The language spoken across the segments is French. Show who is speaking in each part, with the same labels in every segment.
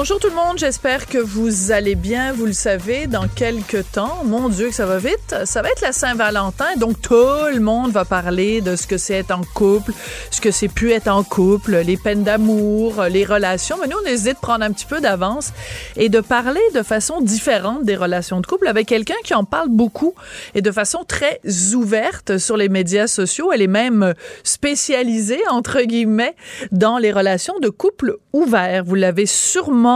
Speaker 1: Bonjour tout le monde, j'espère que vous allez bien. Vous le savez, dans quelques temps, mon Dieu que ça va vite, ça va être la Saint-Valentin, donc tout le monde va parler de ce que c'est être en couple, ce que c'est pu être en couple, les peines d'amour, les relations. Mais nous, on hésite de prendre un petit peu d'avance et de parler de façon différente des relations de couple avec quelqu'un qui en parle beaucoup et de façon très ouverte sur les médias sociaux. Elle est même spécialisée, entre guillemets, dans les relations de couple ouverts. Vous l'avez sûrement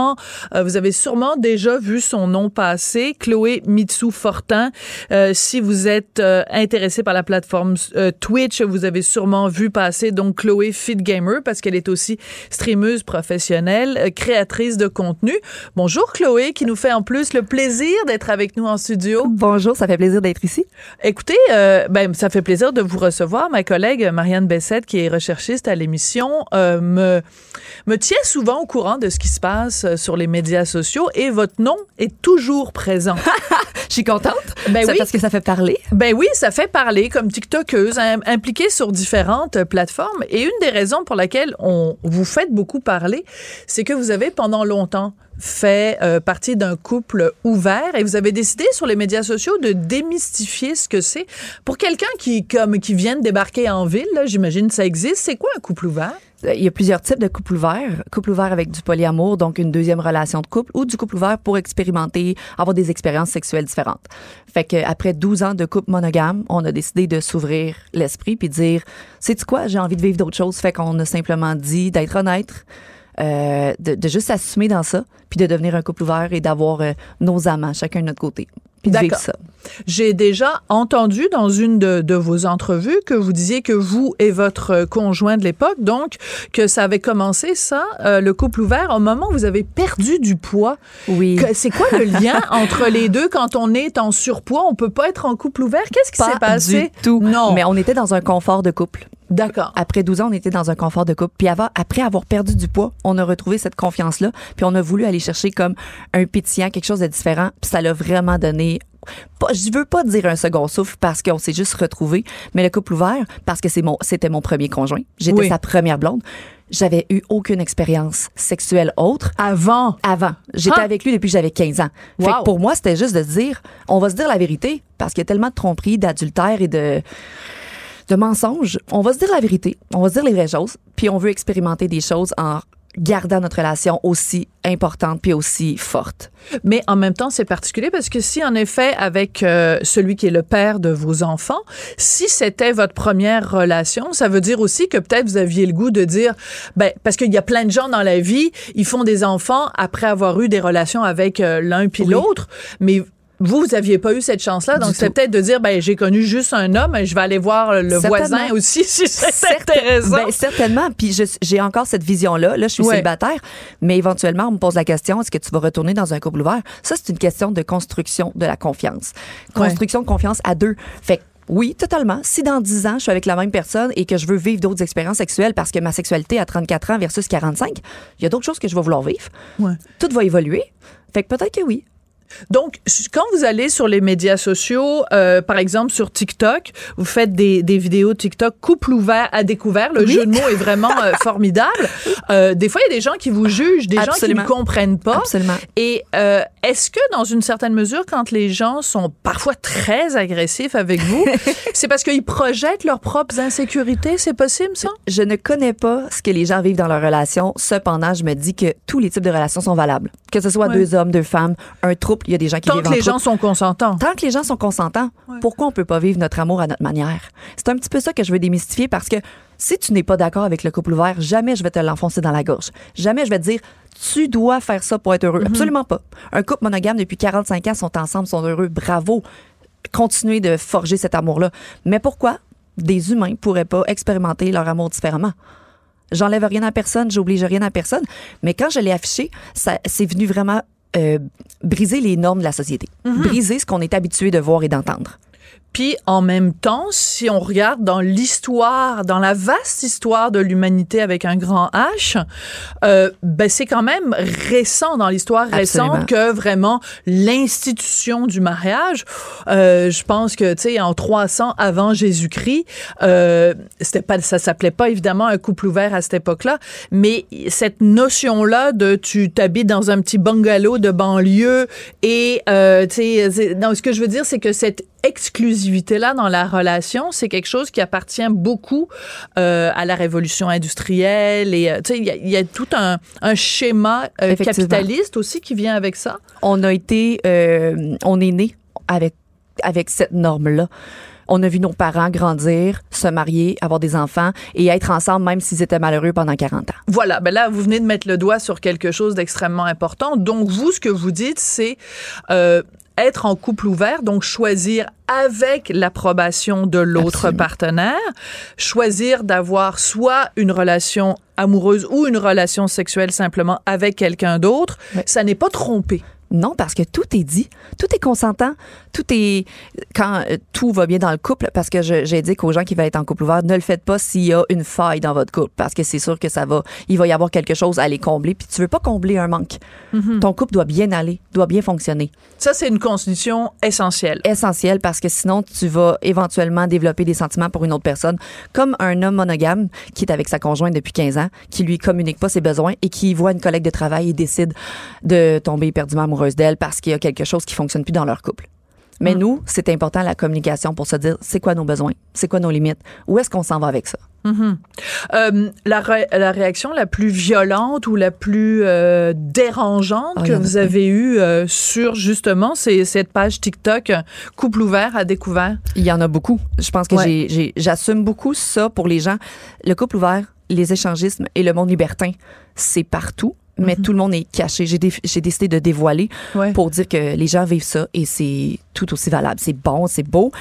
Speaker 1: euh, vous avez sûrement déjà vu son nom passer, Chloé Mitsu Fortin. Euh, si vous êtes euh, intéressé par la plateforme Twitch, vous avez sûrement vu passer donc Chloé Fit Gamer parce qu'elle est aussi streameuse professionnelle, créatrice de contenu. Bonjour Chloé, qui nous fait en plus le plaisir d'être avec nous en studio.
Speaker 2: Bonjour, ça fait plaisir d'être ici.
Speaker 1: Écoutez, ben ça fait plaisir de vous recevoir. Ma collègue Marianne Bessette, qui est recherchiste à l'émission, me me tient souvent au courant de ce qui se passe euh, sur les médias sociaux et votre nom est toujours présent.
Speaker 2: Je suis contente.
Speaker 1: Ben oui.
Speaker 2: Parce que ça fait parler.
Speaker 1: Ben oui, ça fait parler comme TikTokeuse, impliquée sur différentes plateformes. Et une des raisons pour laquelle on vous faites beaucoup parler, c'est que vous avez pendant longtemps fait euh, partie d'un couple ouvert et vous avez décidé sur les médias sociaux de démystifier ce que c'est pour quelqu'un qui comme qui vient de débarquer en ville. J'imagine ça existe. C'est quoi un couple ouvert?
Speaker 2: Il y a plusieurs types de couples ouverts. Couple ouvert avec du polyamour, donc une deuxième relation de couple, ou du couple ouvert pour expérimenter, avoir des expériences sexuelles différentes. Fait qu'après 12 ans de couple monogame, on a décidé de s'ouvrir l'esprit puis dire, c'est quoi, j'ai envie de vivre d'autres choses. Fait qu'on a simplement dit d'être honnête, euh, de, de, juste s'assumer dans ça, puis de devenir un couple ouvert et d'avoir euh, nos amants, chacun de notre côté. Puis de vivre ça.
Speaker 1: J'ai déjà entendu dans une de, de, vos entrevues que vous disiez que vous et votre conjoint de l'époque, donc, que ça avait commencé, ça, euh, le couple ouvert, au moment où vous avez perdu du poids.
Speaker 2: Oui.
Speaker 1: C'est quoi le lien entre les deux? Quand on est en surpoids? On peut pas être en couple ouvert? Qu'est-ce qui s'est passé?
Speaker 2: Du tout.
Speaker 1: Non.
Speaker 2: Mais on était dans un confort de couple.
Speaker 1: D'accord.
Speaker 2: Après 12 ans, on était dans un confort de couple. Puis après avoir perdu du poids, on a retrouvé cette confiance-là. Puis on a voulu aller chercher comme un pétillant, quelque chose de différent. Puis ça l'a vraiment donné pas, je veux pas dire un second souffle parce qu'on s'est juste retrouvé, mais le couple ouvert parce que c'est mon, c'était mon premier conjoint. J'étais sa première blonde. J'avais eu aucune expérience sexuelle autre.
Speaker 1: Avant?
Speaker 2: Avant. J'étais avec lui depuis que j'avais 15 ans. Fait que pour moi, c'était juste de dire, on va se dire la vérité parce qu'il y a tellement de tromperies, d'adultère et de de mensonges. On va se dire la vérité, on va se dire les vraies choses, puis on veut expérimenter des choses en gardant notre relation aussi importante puis aussi forte.
Speaker 1: Mais en même temps, c'est particulier parce que si en effet avec euh, celui qui est le père de vos enfants, si c'était votre première relation, ça veut dire aussi que peut-être vous aviez le goût de dire ben parce qu'il y a plein de gens dans la vie, ils font des enfants après avoir eu des relations avec euh, l'un puis l'autre, mais vous, vous aviez pas eu cette chance-là, donc c'est peut-être de dire, ben j'ai connu juste un homme, je vais aller voir le voisin aussi si c'est intéressant.
Speaker 2: Ben, certainement. Puis j'ai encore cette vision-là. Là, je suis célibataire, mais éventuellement, on me pose la question est-ce que tu vas retourner dans un couple ouvert? Ça, c'est une question de construction de la confiance, construction de confiance à deux. Fait oui, totalement. Si dans 10 ans, je suis avec la même personne et que je veux vivre d'autres expériences sexuelles parce que ma sexualité à 34 ans versus 45, il y a d'autres choses que je vais vouloir vivre. Tout va évoluer. Fait que peut-être que oui.
Speaker 1: Donc, quand vous allez sur les médias sociaux, euh, par exemple sur TikTok, vous faites des, des, vidéos TikTok couple ouvert à découvert. Le jeu de mots est vraiment euh, formidable. Euh, des fois, il y a des gens qui vous jugent, des gens qui ne comprennent pas.
Speaker 2: Absolument.
Speaker 1: Et est-ce que, dans une certaine mesure, quand les gens sont parfois très agressifs avec vous, c'est parce qu'ils projettent leurs propres insécurités? C'est possible, ça?
Speaker 2: Je ne connais pas ce que les gens vivent dans leur relation. Cependant, je me dis que tous les types de relations sont valables. Que ce soit deux hommes, deux femmes, un trouble il y a des gens qui
Speaker 1: Tant que les gens sont consentants.
Speaker 2: Tant que les gens sont consentants, pourquoi on peut pas vivre notre amour à notre manière? C'est un petit peu ça que je veux démystifier parce que si tu n'es pas d'accord avec le couple ouvert, jamais je vais te l'enfoncer dans la gorge. Jamais je vais te dire, tu dois faire ça pour être heureux. Mm-hmm. Absolument pas. Un couple monogame depuis 45 ans sont ensemble, sont heureux. Bravo. Continuez de forger cet amour-là. Mais pourquoi? des humains pourraient pas expérimenter leur amour différemment? J'enlève rien à personne, j'oblige rien à personne, mais quand je l'ai affiché, c'est venu vraiment euh, briser les normes de la société, briser ce qu'on est habitué de voir et d'entendre.
Speaker 1: Puis en même temps, si on regarde dans l'histoire, dans la vaste histoire de l'humanité avec un grand H, euh, ben c'est quand même récent dans l'histoire récente que vraiment l'institution du mariage. Euh, je pense que tu sais en 300 avant Jésus-Christ, euh, c'était pas ça s'appelait pas évidemment un couple ouvert à cette époque-là, mais cette notion-là de tu t'habites dans un petit bungalow de banlieue et euh, tu sais non, ce que je veux dire c'est que cette exclusivité-là dans la relation, c'est quelque chose qui appartient beaucoup euh, à la révolution industrielle et euh, tu sais il y, a- il y a tout un, un schéma euh, capitaliste aussi qui vient avec ça.
Speaker 2: On a été, euh, on est né avec avec cette norme-là. On a vu nos parents grandir, se marier, avoir des enfants et être ensemble même s'ils étaient malheureux pendant 40 ans.
Speaker 1: Voilà, ben là, vous venez de mettre le doigt sur quelque chose d'extrêmement important. Donc, vous, ce que vous dites, c'est euh, être en couple ouvert, donc choisir avec l'approbation de l'autre partenaire, choisir d'avoir soit une relation amoureuse ou une relation sexuelle simplement avec quelqu'un d'autre. Ça n'est pas trompé.
Speaker 2: Non, parce que tout est dit, tout est consentant, tout est quand euh, tout va bien dans le couple. Parce que j'ai dit qu'aux gens qui veulent être en couple ouvert, ne le faites pas s'il y a une faille dans votre couple, parce que c'est sûr que ça va, il va y avoir quelque chose à les combler. Puis tu veux pas combler un manque. Ton couple doit bien aller, doit bien fonctionner.
Speaker 1: Ça, c'est une constitution essentielle.
Speaker 2: Essentiel parce que sinon tu vas éventuellement développer des sentiments pour une autre personne, comme un homme monogame qui est avec sa conjointe depuis 15 ans, qui lui communique pas ses besoins et qui voit une collègue de travail et décide de tomber éperdument amoureuse d'elle parce qu'il y a quelque chose qui fonctionne plus dans leur couple. Mais nous, c'est important la communication pour se dire c'est quoi nos besoins, c'est quoi nos limites, où est-ce qu'on s'en va avec ça?
Speaker 1: Euh, la, ré- la réaction la plus violente ou la plus euh, dérangeante
Speaker 2: Oh,
Speaker 1: que vous avez eue euh, sur justement c'est cette page TikTok couple ouvert à découvert?
Speaker 2: Il y en a beaucoup. Je pense que
Speaker 1: Ouais.
Speaker 2: j'ai- j'ai- j'assume beaucoup ça pour les gens. Le couple ouvert, les échangismes et le monde libertin, c'est partout. Mais tout le monde est caché. J'ai dé- j'ai décidé de dévoiler
Speaker 1: Ouais.
Speaker 2: pour dire que les gens vivent ça et c'est tout aussi valable. C'est bon, c'est beau.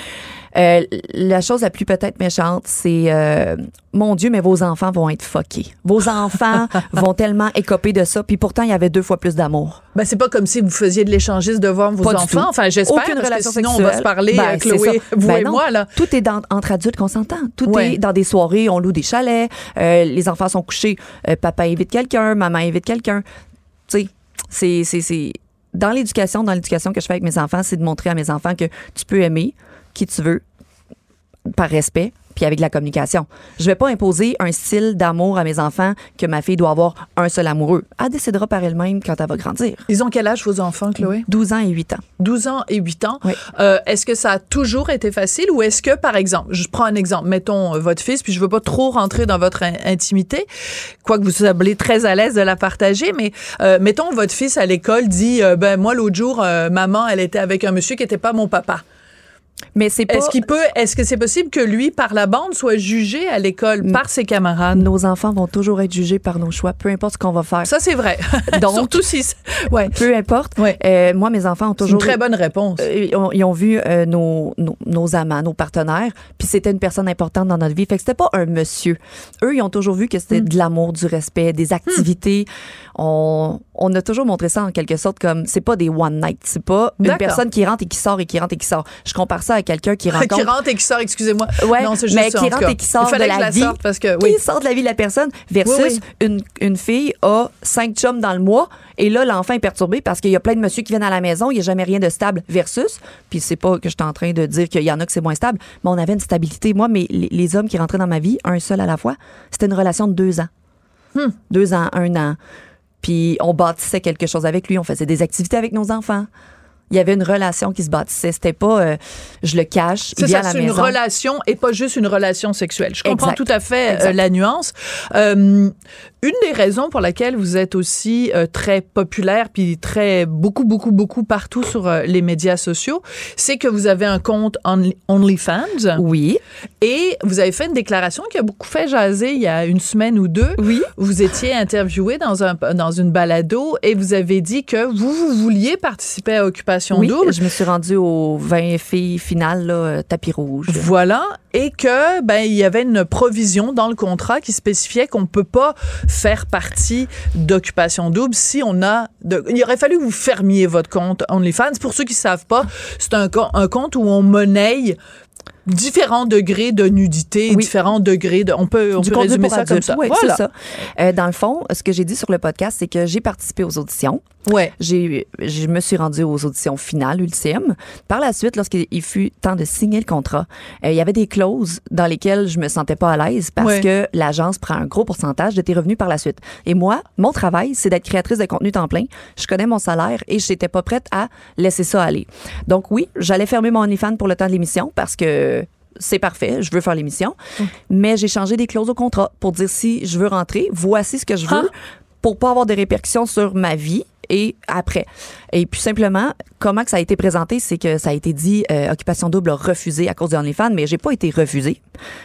Speaker 2: Euh, la chose la plus peut-être méchante, c'est euh, mon Dieu, mais vos enfants vont être fuckés. Vos enfants vont tellement écoper de ça. Puis pourtant, il y avait deux fois plus d'amour.
Speaker 1: Ben c'est pas comme si vous faisiez de l'échangisme devant vos
Speaker 2: Pas
Speaker 1: enfants.
Speaker 2: tout.
Speaker 1: Enfin j'espère parce
Speaker 2: relation
Speaker 1: que sinon
Speaker 2: sexuelle.
Speaker 1: on va se parler
Speaker 2: Ben,
Speaker 1: Chloé, vous
Speaker 2: Ben
Speaker 1: et
Speaker 2: non.
Speaker 1: moi là.
Speaker 2: Tout est dans- entre adultes consentants. Tout
Speaker 1: Ouais.
Speaker 2: est dans des soirées, on loue des chalets, euh, les enfants sont couchés, euh, papa invite quelqu'un, maman invite quelqu'un. Tu sais, c'est, c'est, c'est dans l'éducation, dans l'éducation que je fais avec mes enfants, c'est de montrer à mes enfants que tu peux aimer qui tu veux par respect puis avec la communication. Je vais pas imposer un style d'amour à mes enfants que ma fille doit avoir un seul amoureux. Elle décidera par elle-même quand elle va grandir.
Speaker 1: Ils ont quel âge vos enfants Chloé?
Speaker 2: 12 ans et 8 ans.
Speaker 1: 12 ans et 8 ans.
Speaker 2: Oui.
Speaker 1: Euh, est-ce que ça a toujours été facile ou est-ce que, par exemple, je prends un exemple, mettons euh, votre fils, puis je veux pas trop rentrer dans votre in- intimité, quoique vous semblez très à l'aise de la partager, mais euh, mettons votre fils à l'école dit, euh, ben moi l'autre jour, maman, elle était avec un monsieur qui était pas mon papa.
Speaker 2: Mais c'est pas
Speaker 1: Est-ce qu'il peut, est-ce que c'est possible que lui, par la bande, soit jugé à l'école par ses camarades?
Speaker 2: nos enfants vont toujours être jugés par nos choix, peu importe ce qu'on va faire.
Speaker 1: Ça, c'est vrai.
Speaker 2: Donc-
Speaker 1: Surtout si, ouais.
Speaker 2: peu importe.
Speaker 1: Ouais.
Speaker 2: Euh, moi, mes enfants ont
Speaker 1: C'est une
Speaker 2: toujours.
Speaker 1: très bonne réponse.
Speaker 2: Euh, ils, ont, ils ont vu euh, nos, nos, nos amants, nos partenaires, puis c'était une personne importante dans notre vie. Fait que c'était pas un monsieur. Eux, ils ont toujours vu que c'était
Speaker 1: Hmm.
Speaker 2: de l'amour, du respect, des activités. On, on a toujours montré ça en quelque sorte comme c'est pas des one night, c'est pas une personne qui rentre et qui sort et qui rentre et qui sort. Je compare ça à quelqu'un qui rencontre
Speaker 1: qui rentre et qui sort, excusez-moi.
Speaker 2: Ouais,
Speaker 1: non, c'est juste
Speaker 2: mais
Speaker 1: ça,
Speaker 2: qui rentre et qui sort de la
Speaker 1: je
Speaker 2: vie.
Speaker 1: parce que, oui.
Speaker 2: qui sort de la vie de la personne versus
Speaker 1: Oui,
Speaker 2: Une, une fille a cinq chums dans le mois et là l'enfant est perturbé parce qu'il y a plein de monsieur qui viennent à la maison, il n'y a jamais rien de stable versus puis c'est pas que je suis en train de dire qu'il y en a que c'est moins stable, mais on avait une stabilité moi mais les, les hommes qui rentraient dans ma vie un seul à la fois, c'était une relation de deux ans.
Speaker 1: Hmm.
Speaker 2: Deux ans, un an. Puis on bâtissait quelque chose avec lui, on faisait des activités avec nos enfants. Il y avait une relation qui se bâtissait. C'était pas euh, je le cache,
Speaker 1: C'est ça,
Speaker 2: à la
Speaker 1: c'est une relation et pas juste une relation sexuelle. Je comprends
Speaker 2: Exact.
Speaker 1: tout à fait euh, la nuance. Euh, une des raisons pour laquelle vous êtes aussi très populaire puis très beaucoup beaucoup beaucoup partout sur les médias sociaux, c'est que vous avez un compte Only- OnlyFans
Speaker 2: Oui.
Speaker 1: et vous avez fait une déclaration qui a beaucoup fait jaser il y a une semaine ou deux.
Speaker 2: Oui.
Speaker 1: Vous étiez interviewé dans un dans une balado et vous avez dit que vous vous vouliez participer à Occupation
Speaker 2: Oui,
Speaker 1: Double.
Speaker 2: je me suis rendue au 20 filles finales, là, euh, tapis rouge.
Speaker 1: Voilà, et que ben il y avait une provision dans le contrat qui spécifiait qu'on peut pas faire partie d'occupation double si on a de, il aurait fallu que vous fermiez votre compte OnlyFans. Pour ceux qui savent pas, c'est un, co- un compte où on monnaie différents degrés de nudité,
Speaker 2: Oui.
Speaker 1: différents degrés de on peut on
Speaker 2: du
Speaker 1: peut résumer ça comme ça.
Speaker 2: Oui,
Speaker 1: voilà.
Speaker 2: ça. Euh, dans le fond, ce que j'ai dit sur le podcast, c'est que j'ai participé aux auditions.
Speaker 1: Ouais.
Speaker 2: J'ai, je me suis rendue aux auditions finales, ultimes. Par la suite, lorsqu'il fut temps de signer le contrat, euh, il y avait des clauses dans lesquelles je me sentais pas à l'aise parce
Speaker 1: Ouais.
Speaker 2: que l'agence prend un gros pourcentage de tes revenus par la suite. Et moi, mon travail, c'est d'être créatrice de contenu temps plein. Je connais mon salaire et je n'étais pas prête à laisser ça aller. Donc oui, j'allais fermer mon OnlyFans pour le temps de l'émission parce que c'est parfait, je veux faire l'émission. Mais j'ai changé des clauses au contrat pour dire si je veux rentrer, voici ce que je veux
Speaker 1: Ah.
Speaker 2: pour pas avoir de répercussions sur ma vie et après. Et puis simplement, comment que ça a été présenté, c'est que ça a été dit euh, occupation double a refusé à cause de OnlyFans, mais j'ai pas été refusée.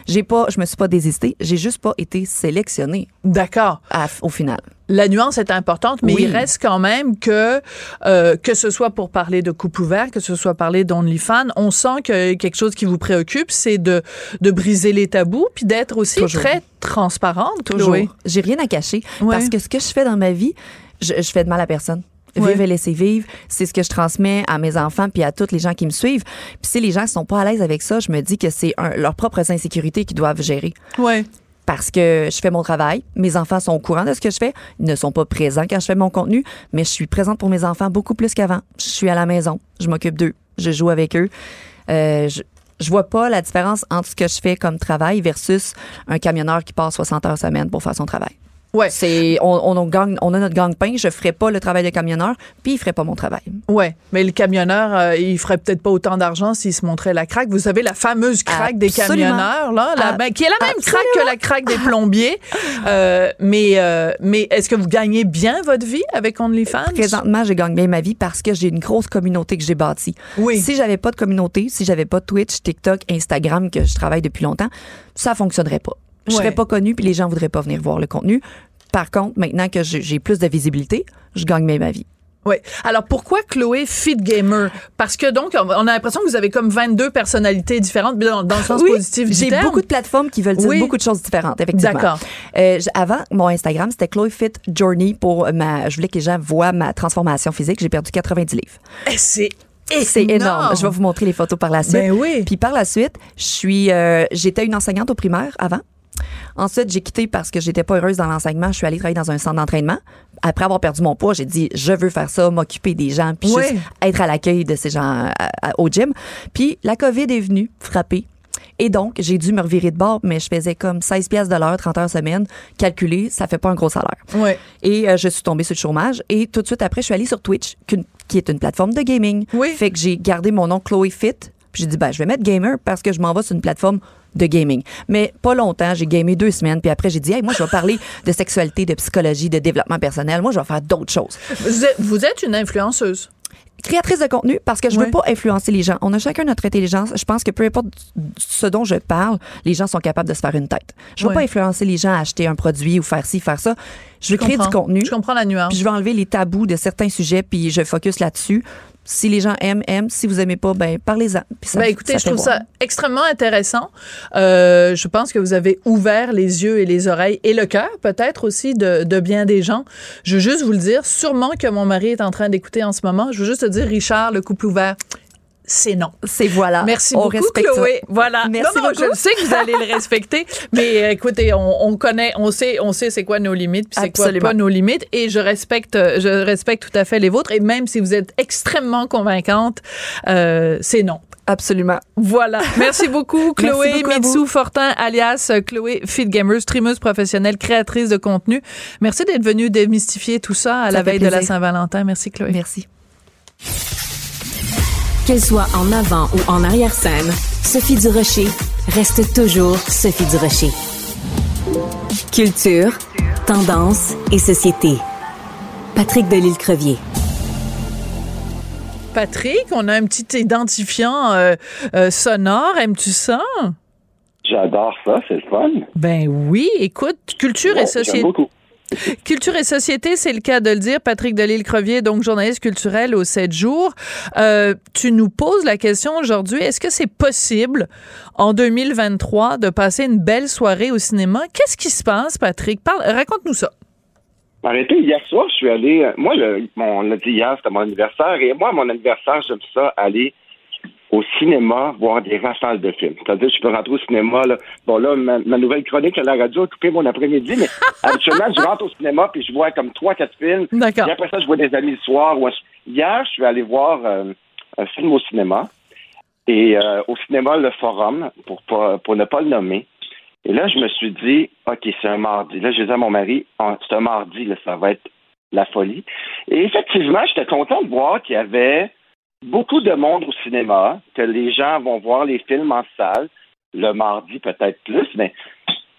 Speaker 2: J'ai pas, je me suis pas désistée, j'ai juste pas été sélectionnée
Speaker 1: D'accord.
Speaker 2: au final.
Speaker 1: La nuance est importante, mais
Speaker 2: Oui.
Speaker 1: il reste quand même que euh, que ce soit pour parler de couple ouvert, que ce soit parler d'OnlyFans, on sent que quelque chose qui vous préoccupe, c'est de de briser les tabous, puis d'être aussi
Speaker 2: Toujours.
Speaker 1: très transparente,
Speaker 2: Toujours. J'ai rien à cacher
Speaker 1: Ouais.
Speaker 2: parce que ce que je fais dans ma vie, je, je fais de mal à personne.
Speaker 1: Ouais.
Speaker 2: Vivre et laisser vivre, c'est ce que je transmets à mes enfants puis à tous les gens qui me suivent. Puis si les gens sont pas à l'aise avec ça, je me dis que c'est leurs propres insécurités qu'ils doivent gérer.
Speaker 1: Ouais.
Speaker 2: parce que je fais mon travail. Mes enfants sont au courant de ce que je fais. Ils ne sont pas présents quand je fais mon contenu, mais je suis présente pour mes enfants beaucoup plus qu'avant. Je suis à la maison, je m'occupe d'eux, je joue avec eux. Euh, je, je vois pas la différence entre ce que je fais comme travail versus un camionneur qui passe 60 heures semaine pour faire son travail.
Speaker 1: Ouais.
Speaker 2: C'est on, on, gagne, on a notre gang-pain, je ferai pas le travail de camionneur, puis il ferait pas mon travail.
Speaker 1: Ouais, mais le camionneur, euh, il ferait peut-être pas autant d'argent s'il se montrait la craque. Vous savez la fameuse craque des camionneurs là, la-
Speaker 2: Ah,
Speaker 1: ben, qui est la même
Speaker 2: absolument.
Speaker 1: craque que la craque des plombiers. Euh, mais euh, mais est-ce que vous gagnez bien votre vie avec OnlyFans?
Speaker 2: Présentement, je gagne bien ma vie parce que j'ai une grosse communauté que j'ai bâtie.
Speaker 1: Oui.
Speaker 2: Si j'avais pas de communauté, si j'avais pas Twitch, TikTok, Instagram que je travaille depuis longtemps, ça fonctionnerait pas. Je serais pas connue puis les gens voudraient pas venir voir le contenu. Par contre, maintenant que j'ai plus de visibilité, je gagne bien ma vie.
Speaker 1: Oui. Alors pourquoi Chloé Fit Gamer Parce que donc on a l'impression que vous avez comme 22 personnalités différentes mais dans, dans le sens positif du
Speaker 2: j'ai beaucoup de plateformes qui veulent dire
Speaker 1: Oui.
Speaker 2: beaucoup de choses différentes, effectivement.
Speaker 1: D'accord.
Speaker 2: Euh, avant, mon Instagram, c'était Chloé Fit Journey pour ma. Je voulais que les gens voient ma transformation physique. J'ai perdu 90 livres.
Speaker 1: Eh, c'est
Speaker 2: c'est énorme. Je vais vous montrer les photos par la suite.
Speaker 1: Ben oui.
Speaker 2: Puis par la suite, je suis, euh, j'étais une enseignante au primaire avant. Ensuite, j'ai quitté parce que j'étais pas heureuse dans l'enseignement. Je suis allée travailler dans un centre d'entraînement. Après avoir perdu mon poids, j'ai dit je veux faire ça, m'occuper des gens, puis
Speaker 1: Oui.
Speaker 2: juste être à l'accueil de ces gens à- à- au gym. Puis la COVID est venue frapper. Et donc, j'ai dû me revirer de bord, mais je faisais comme 16 pièces de l'heure, 30 heures semaine. Calculé, ça fait pas un gros salaire. Et euh, je suis tombée sur le chômage. Et tout de suite après, je suis allée sur Twitch, qui est une plateforme de gaming.
Speaker 1: Oui.
Speaker 2: Fait que j'ai gardé mon nom Chloé Fit. Puis j'ai dit, ben, je vais mettre gamer parce que je m'en vais sur une plateforme de gaming. Mais pas longtemps, j'ai gamé deux semaines. Puis après, j'ai dit, hey, moi, je vais parler de sexualité, de psychologie, de développement personnel. Moi, je vais faire d'autres choses.
Speaker 1: Vous êtes, vous êtes une influenceuse.
Speaker 2: Créatrice de contenu parce que je
Speaker 1: Ouais.
Speaker 2: veux pas influencer les gens. On a chacun notre intelligence. Je pense que peu importe ce dont je parle, les gens sont capables de se faire une tête. Je veux
Speaker 1: Ouais.
Speaker 2: pas influencer les gens à acheter un produit ou faire ci, faire ça. Je veux créer du contenu.
Speaker 1: Je comprends la nuance.
Speaker 2: Puis je vais enlever les tabous de certains sujets, puis je focus là-dessus. Si les gens aiment, aiment. Si vous aimez pas, ben parlez-en.
Speaker 1: Ben, écoutez, je trouve
Speaker 2: voir.
Speaker 1: ça extrêmement intéressant. Euh, je pense que vous avez ouvert les yeux et les oreilles et le cœur, peut-être aussi, de, de bien des gens. Je veux juste vous le dire, sûrement que mon mari est en train d'écouter en ce moment. Je veux juste te dire, Richard, le couple ouvert, c'est non.
Speaker 2: C'est voilà.
Speaker 1: Merci
Speaker 2: On
Speaker 1: beaucoup,
Speaker 2: respecte ça.
Speaker 1: Chloé. Voilà.
Speaker 2: Merci
Speaker 1: non, non,
Speaker 2: beaucoup.
Speaker 1: je sais que vous allez le respecter, mais euh, écoutez, on, on connaît, on sait, on sait c'est quoi nos limites, puis c'est quoi pas nos limites, et je respecte, euh, je respecte tout à fait les vôtres, et même si vous êtes extrêmement convaincante, euh, c'est non.
Speaker 2: Absolument.
Speaker 1: Voilà. Merci beaucoup, Chloé
Speaker 2: Merci beaucoup.
Speaker 1: Mitsou Fortin, alias Chloé Fit Gamer, streameuse professionnelle, créatrice de contenu. Merci d'être venue démystifier tout ça à
Speaker 2: Ça
Speaker 1: la veille de la. Saint-Valentin. Merci, Chloé.
Speaker 2: Merci.
Speaker 3: Qu'elle soit en avant ou en arrière-scène, Sophie Durocher reste toujours Sophie Durocher. Culture, tendance et société. Patrick Delisle-Crevier.
Speaker 1: Patrick, on a un petit identifiant euh, euh, sonore. Aimes-tu ça?
Speaker 4: J'adore ça, c'est le fun.
Speaker 1: Ben oui, écoute, culture
Speaker 4: Ouais,
Speaker 1: et
Speaker 4: J'aime
Speaker 1: société. Culture et société, c'est le cas de le dire. Patrick Delisle-Crevier, donc journaliste culturel au 7 jours. Euh, tu nous poses la question aujourd'hui, est-ce que c'est possible en 2023 de passer une belle soirée au cinéma? Qu'est-ce qui se passe, Patrick? raconte-nous ça.
Speaker 4: Arrêtez, hier soir, je suis allé, euh, moi, le, on l'a dit hier, c'était mon anniversaire, et moi, mon anniversaire, j'aime ça, aller au cinéma voir des rafales de films. C'est-à-dire, je peux rentrer au cinéma, là. Bon, là, ma, nouvelle chronique à la radio a coupé mon après-midi, mais habituellement, je rentre au cinéma puis je vois comme trois, quatre films.
Speaker 1: D'accord.
Speaker 4: Puis après ça, je vois des amis le soir. Hier, je suis allé voir euh, un film au cinéma. Et euh, au cinéma, le Forum, pour, pour ne pas le nommer. Et là, je me suis dit, OK, c'est un mardi. Là, je disais à mon mari, ah, c'est un mardi, là, ça va être la folie. Et effectivement, j'étais content de voir qu'il y avait beaucoup de monde au cinéma, que les gens vont voir les films en salle, le mardi peut-être plus, mais,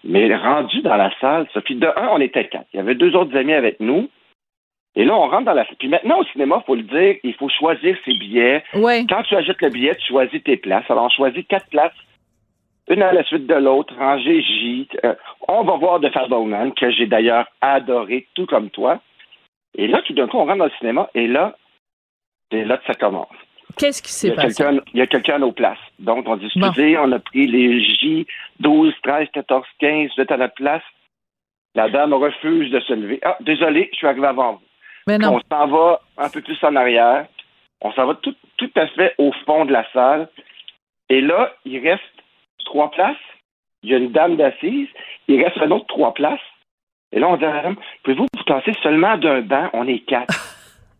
Speaker 4: mais rendu dans la salle, Sophie, de un, on était quatre. Il y avait deux autres amis avec nous. Et là, on rentre dans la salle. Puis maintenant, au cinéma, il faut le dire, il faut choisir ses billets.
Speaker 1: Ouais.
Speaker 4: Quand tu achètes le billet, tu choisis tes places. Alors, on choisit quatre places, une à la suite de l'autre, rangée J. Euh, on va voir The Fableman, que j'ai d'ailleurs adoré, tout comme toi. Et là, tout d'un coup, on rentre dans le cinéma, et là, c'est là que ça commence.
Speaker 1: Qu'est-ce qui s'est passé?
Speaker 4: Il y a quelqu'un à nos places. Donc, on dit, excusez, on a pris les J 12, 13, 14, 15, vous êtes à la place. La dame refuse de se lever. Ah, désolé, je suis arrivé avant vous.
Speaker 1: Mais non.
Speaker 4: On s'en va un peu plus en arrière. On s'en va tout, tout à fait au fond de la salle. Et là, il reste trois places. Il y a une dame d'assise. Il reste un autre trois places. Et là, on dit à la dame, pouvez-vous vous tasser seulement d'un banc? On est quatre.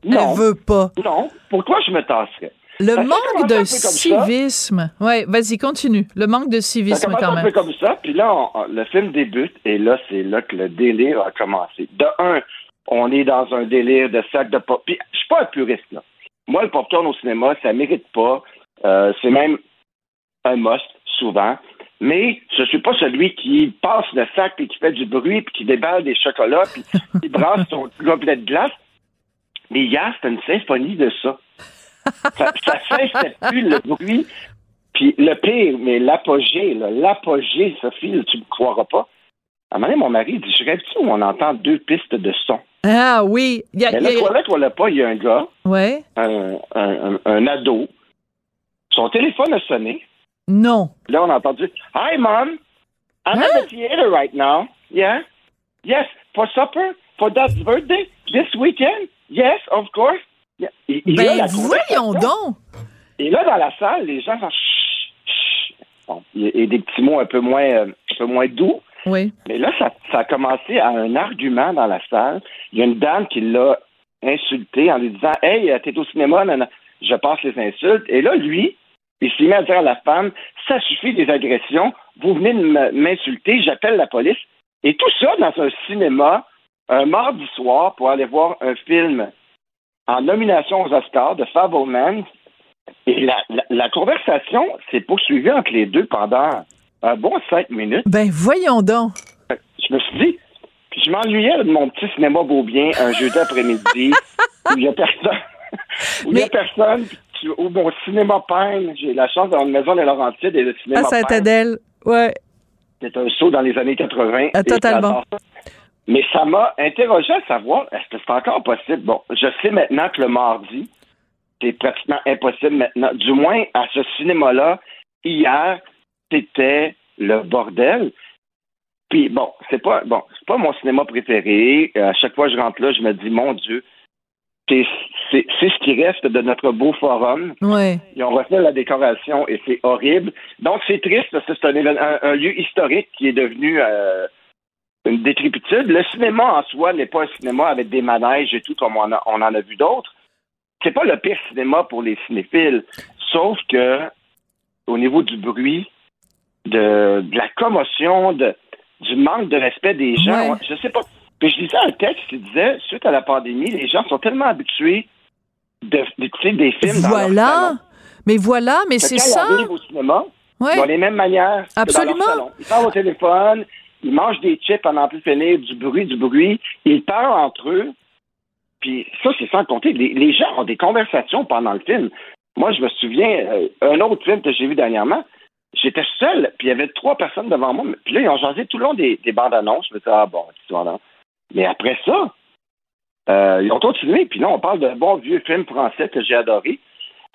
Speaker 1: Non. Elle veut pas.
Speaker 4: Non. Pourquoi je me tasserais?
Speaker 1: Le manque de civisme. Oui, vas-y, continue. Le manque de civisme, quand même.
Speaker 4: un peu comme ça, puis là, le film débute, et là, c'est là que le délire a commencé. De un, on est dans un délire de sac de pop. Puis, je suis pas un puriste, là. Moi, le popcorn au cinéma, ça mérite pas. Euh, c'est même un must, souvent. Mais je suis pas celui qui passe le sac, puis qui fait du bruit, puis qui déballe des chocolats, puis qui brasse son gobelet de glace. Mais hier, c'était une symphonie de ça. ça, ça cessait plus le bruit. Puis le pire, mais l'apogée, l'apogée, Sophie, tu ne me croiras pas. À un moment donné, mon mari dit Je rêve-tu où on entend deux pistes de son?
Speaker 1: Ah oui.
Speaker 4: Y a, mais là, toilette, voilà pas, il y a un gars,
Speaker 1: ouais.
Speaker 4: un, un, un, ado. Son téléphone a sonné.
Speaker 1: Non.
Speaker 4: Là, on a entendu Hi, mom. I'm at the hein? theater right now. Yeah. Yes. For supper? For Dad's birthday? This weekend? Yes, of course.
Speaker 1: Et, ben, voyons donc!
Speaker 4: Et là, dans la salle, les gens sont bon, et des petits mots un peu moins, euh, un peu moins doux.
Speaker 1: Oui.
Speaker 4: Mais là, ça, ça, a commencé à un argument dans la salle. Il y a une dame qui l'a insulté en lui disant Hey, t'es au cinéma, je passe les insultes. Et là, lui, il s'est mis à dire à la femme Ça suffit des agressions, vous venez de m'insulter, j'appelle la police. Et tout ça dans un cinéma un mardi soir pour aller voir un film en nomination aux Oscars de Fableman. Et la, la, conversation s'est poursuivie entre les deux pendant un bon cinq minutes.
Speaker 1: Ben voyons donc.
Speaker 4: Je me suis dit, puis je m'ennuyais de mon petit cinéma beau bien un jeudi après-midi où il n'y a personne. où il n'y a personne, où mon cinéma peint, j'ai la chance d'avoir une maison de Laurentides et le cinéma
Speaker 1: À Saint-Adèle, ouais.
Speaker 4: C'est un saut dans les années 80.
Speaker 1: Ah, totalement.
Speaker 4: Mais ça m'a interrogé à savoir, est-ce que c'est encore possible? Bon, je sais maintenant que le mardi, c'est pratiquement impossible maintenant. Du moins, à ce cinéma-là, hier, c'était le bordel. Puis bon, c'est pas bon, c'est pas mon cinéma préféré. À chaque fois que je rentre là, je me dis, mon Dieu, c'est ce qui reste de notre beau forum.
Speaker 1: Ouais.
Speaker 4: Ils ont refait la décoration et c'est horrible. Donc c'est triste parce que c'est un, un, lieu historique qui est devenu euh, une décrépitude. Le cinéma en soi n'est pas un cinéma avec des manèges et tout comme on, en a vu d'autres. C'est pas le pire cinéma pour les cinéphiles, sauf que au niveau du bruit, de, la commotion, de, du manque de respect des gens, je sais pas. Puis je lisais un texte qui disait, suite à la pandémie, les gens sont tellement habitués d'écouter des films
Speaker 1: voilà. mais voilà, mais c'est ça.
Speaker 4: Ils au cinéma, ouais. les mêmes manières
Speaker 1: Absolument.
Speaker 4: Que dans leur salon. Ils parlent au téléphone, ils mangent des chips pendant plus finir, du bruit, du bruit. Ils parlent entre eux. Puis ça, c'est sans compter. Les, gens ont des conversations pendant le film. Moi, je me souviens, euh, un autre film que j'ai vu dernièrement, j'étais seul, puis il y avait trois personnes devant moi. Puis là, ils ont jasé tout le long des, bandes annonces. Je me disais, ah bon, Mais après ça, euh, ils ont continué. Puis là, on parle d'un bon vieux film français que j'ai adoré,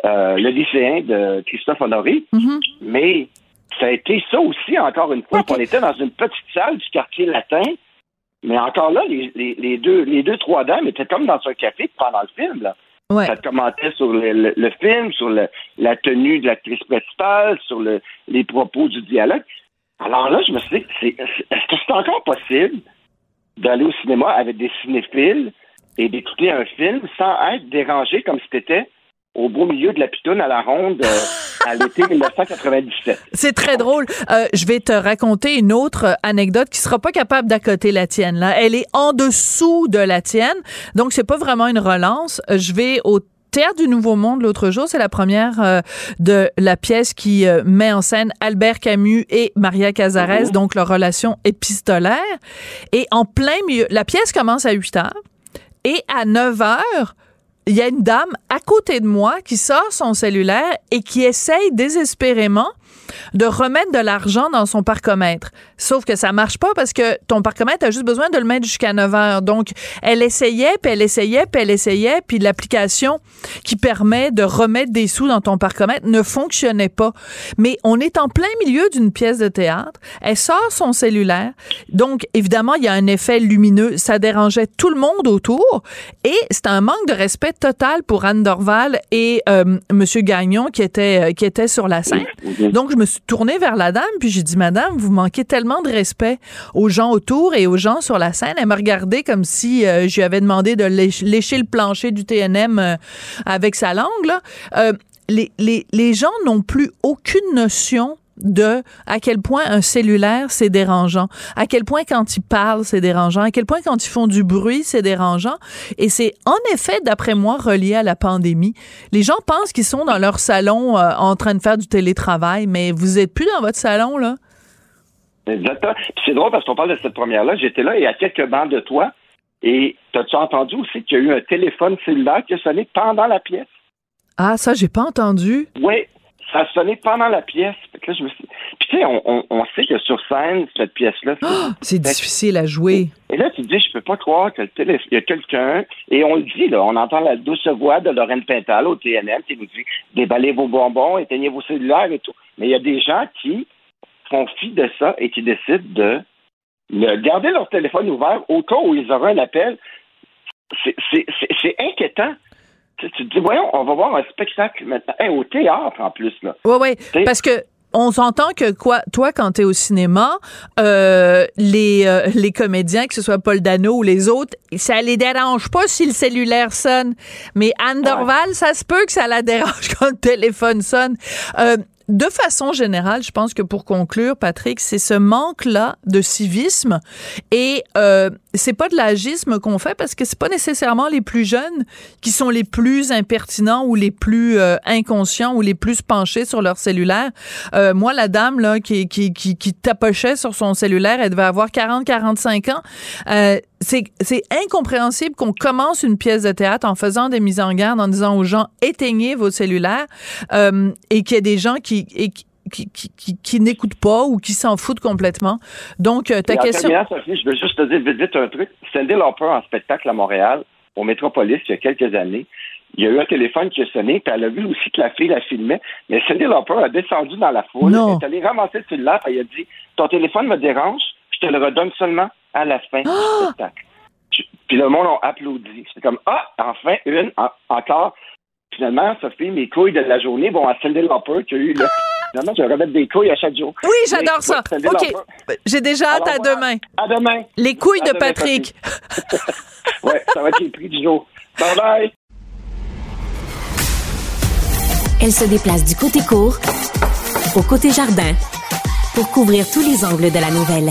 Speaker 4: euh, Le lycéen de Christophe Honoré.
Speaker 1: Mhm.
Speaker 4: Mais ça a été ça aussi, encore une fois. On était dans une petite salle du quartier latin. Mais encore là, les, les- les deux, les deux, trois dames étaient comme dans un café pendant le film. Là.
Speaker 1: Ouais.
Speaker 4: Ça commentait sur le, le- le film, sur le- la tenue de l'actrice principale, sur le- les propos du dialogue. Alors là, je me suis dit, est-ce que c'est encore possible d'aller au cinéma avec des cinéphiles et d'écouter un film sans être dérangé comme si c'était au beau milieu de la pitoune à la ronde euh, à l'été 1997?
Speaker 1: C'est très drôle. Euh, je vais te raconter une autre euh, anecdote qui sera pas capable d'accoter la tienne. Là, elle est en dessous de la tienne, donc c'est pas vraiment une relance. Euh, Je vais au Théâtre du Nouveau Monde l'autre jour, c'est la première euh, de la pièce qui euh, met en scène Albert Camus et Maria Cazares, donc leur relation épistolaire. Et en plein milieu, la pièce commence à 8 heures et à 9 heures, il y a une dame à côté de moi qui sort son cellulaire et qui essaye désespérément de remettre de l'argent dans son parcomètre. Sauf que ça marche pas parce que ton parcomètre a juste besoin de le mettre jusqu'à 9 heures. Donc, elle essayait, puis elle essayait, puis elle essayait, puis l'application qui permet de remettre des sous dans ton parcomètre ne fonctionnait pas. Mais on est en plein milieu d'une pièce de théâtre. Elle sort son cellulaire. Donc, évidemment, il y a un effet lumineux. Ça dérangeait tout le monde autour. Et c'est un manque de respect total pour Anne Dorval et euh, Monsieur Gagnon qui était, euh, qui était sur la scène. Donc, je me suis tournée vers la dame, puis j'ai dit, Madame, vous manquez tellement de respect aux gens autour et aux gens sur la scène. Elle m'a regardé comme si euh, je lui avais demandé de lé- lécher le plancher du TNM euh, avec sa langue. Euh, les, les, les gens n'ont plus aucune notion de à quel point un cellulaire c'est dérangeant, à quel point quand ils parlent c'est dérangeant, à quel point quand ils font du bruit c'est dérangeant et c'est en effet d'après moi relié à la pandémie. Les gens pensent qu'ils sont dans leur salon euh, en train de faire du télétravail mais vous êtes plus dans votre salon là.
Speaker 4: Exactement. Puis c'est drôle parce qu'on parle de cette première-là. J'étais là et à quelques bancs de toi. Et t'as-tu entendu aussi qu'il y a eu un téléphone cellulaire qui a sonné pendant la pièce?
Speaker 1: Ah ça j'ai pas entendu.
Speaker 4: Oui, ça a sonné pendant la pièce. Fait que là, je me suis... Puis tu sais, on, on, on sait que sur scène, cette pièce-là, c'est-
Speaker 1: C'est difficile à jouer.
Speaker 4: Et là, tu te dis, je peux pas croire que le télé... il y a quelqu'un, et on le dit, là, on entend la douce voix de Lorraine Pintal au TNM qui nous dit déballez vos bonbons, éteignez vos cellulaires et tout. Mais il y a des gens qui font fi de ça et qui décident de le- garder leur téléphone ouvert au cas où ils auraient un appel. C'est- C'est c'est- c'est inquiétant. Tu, tu te dis, voyons, on va voir un spectacle maintenant. Hey, au théâtre en plus, là.
Speaker 1: Ouais, ouais.
Speaker 4: T'sais-
Speaker 1: Parce que on s'entend que quoi, toi, quand tu es au cinéma, euh, les, euh, les comédiens, que ce soit Paul Dano ou les autres, ça les dérange pas si le cellulaire sonne. Mais Anne Dorval, ça se peut que ça la dérange quand le téléphone sonne. Euh, de façon générale, je pense que pour conclure, Patrick, c'est ce manque-là de civisme et euh, c'est pas de l'agisme qu'on fait parce que c'est pas nécessairement les plus jeunes qui sont les plus impertinents ou les plus euh, inconscients ou les plus penchés sur leur cellulaire. Euh, moi, la dame là qui, qui, qui, qui tapochait sur son cellulaire, elle devait avoir 40-45 ans. Euh, c'est c'est incompréhensible qu'on commence une pièce de théâtre en faisant des mises en garde, en disant aux gens éteignez vos cellulaires euh, et qu'il y a des gens qui, et qui, qui, qui, qui- qui n'écoutent pas ou qui s'en foutent complètement. Donc, euh, ta
Speaker 4: Et en
Speaker 1: question...
Speaker 4: Sophie, je veux juste te dire vite, vite un truc. Cindy Lauper en spectacle à Montréal, au Métropolis, il y a quelques années, il y a eu un téléphone qui a sonné, puis elle a vu aussi que la fille la filmait. Mais Cindy Lauper a descendu dans la foule,
Speaker 1: Non.
Speaker 4: elle est allée ramasser le cellulaire, puis elle a dit Ton téléphone me dérange, je te le redonne seulement à la fin du spectacle. Je- Puis le monde a applaudi. C'est comme Ah, enfin, une, en- encore. Finalement, Sophie, mes couilles de la journée vont à Cindy Lauper qui a eu le. Finalement, je vais remettre des couilles à chaque jour.
Speaker 1: Oui, j'adore ça. OK. J'ai déjà hâte à
Speaker 4: voilà.
Speaker 1: demain.
Speaker 4: À demain.
Speaker 1: Les couilles
Speaker 4: À
Speaker 1: de
Speaker 4: demain,
Speaker 1: Patrick.
Speaker 4: Ouais, ça va être les prix du jour. Bye bye.
Speaker 3: Elle se déplace du côté court au côté jardin pour couvrir tous les angles de la nouvelle.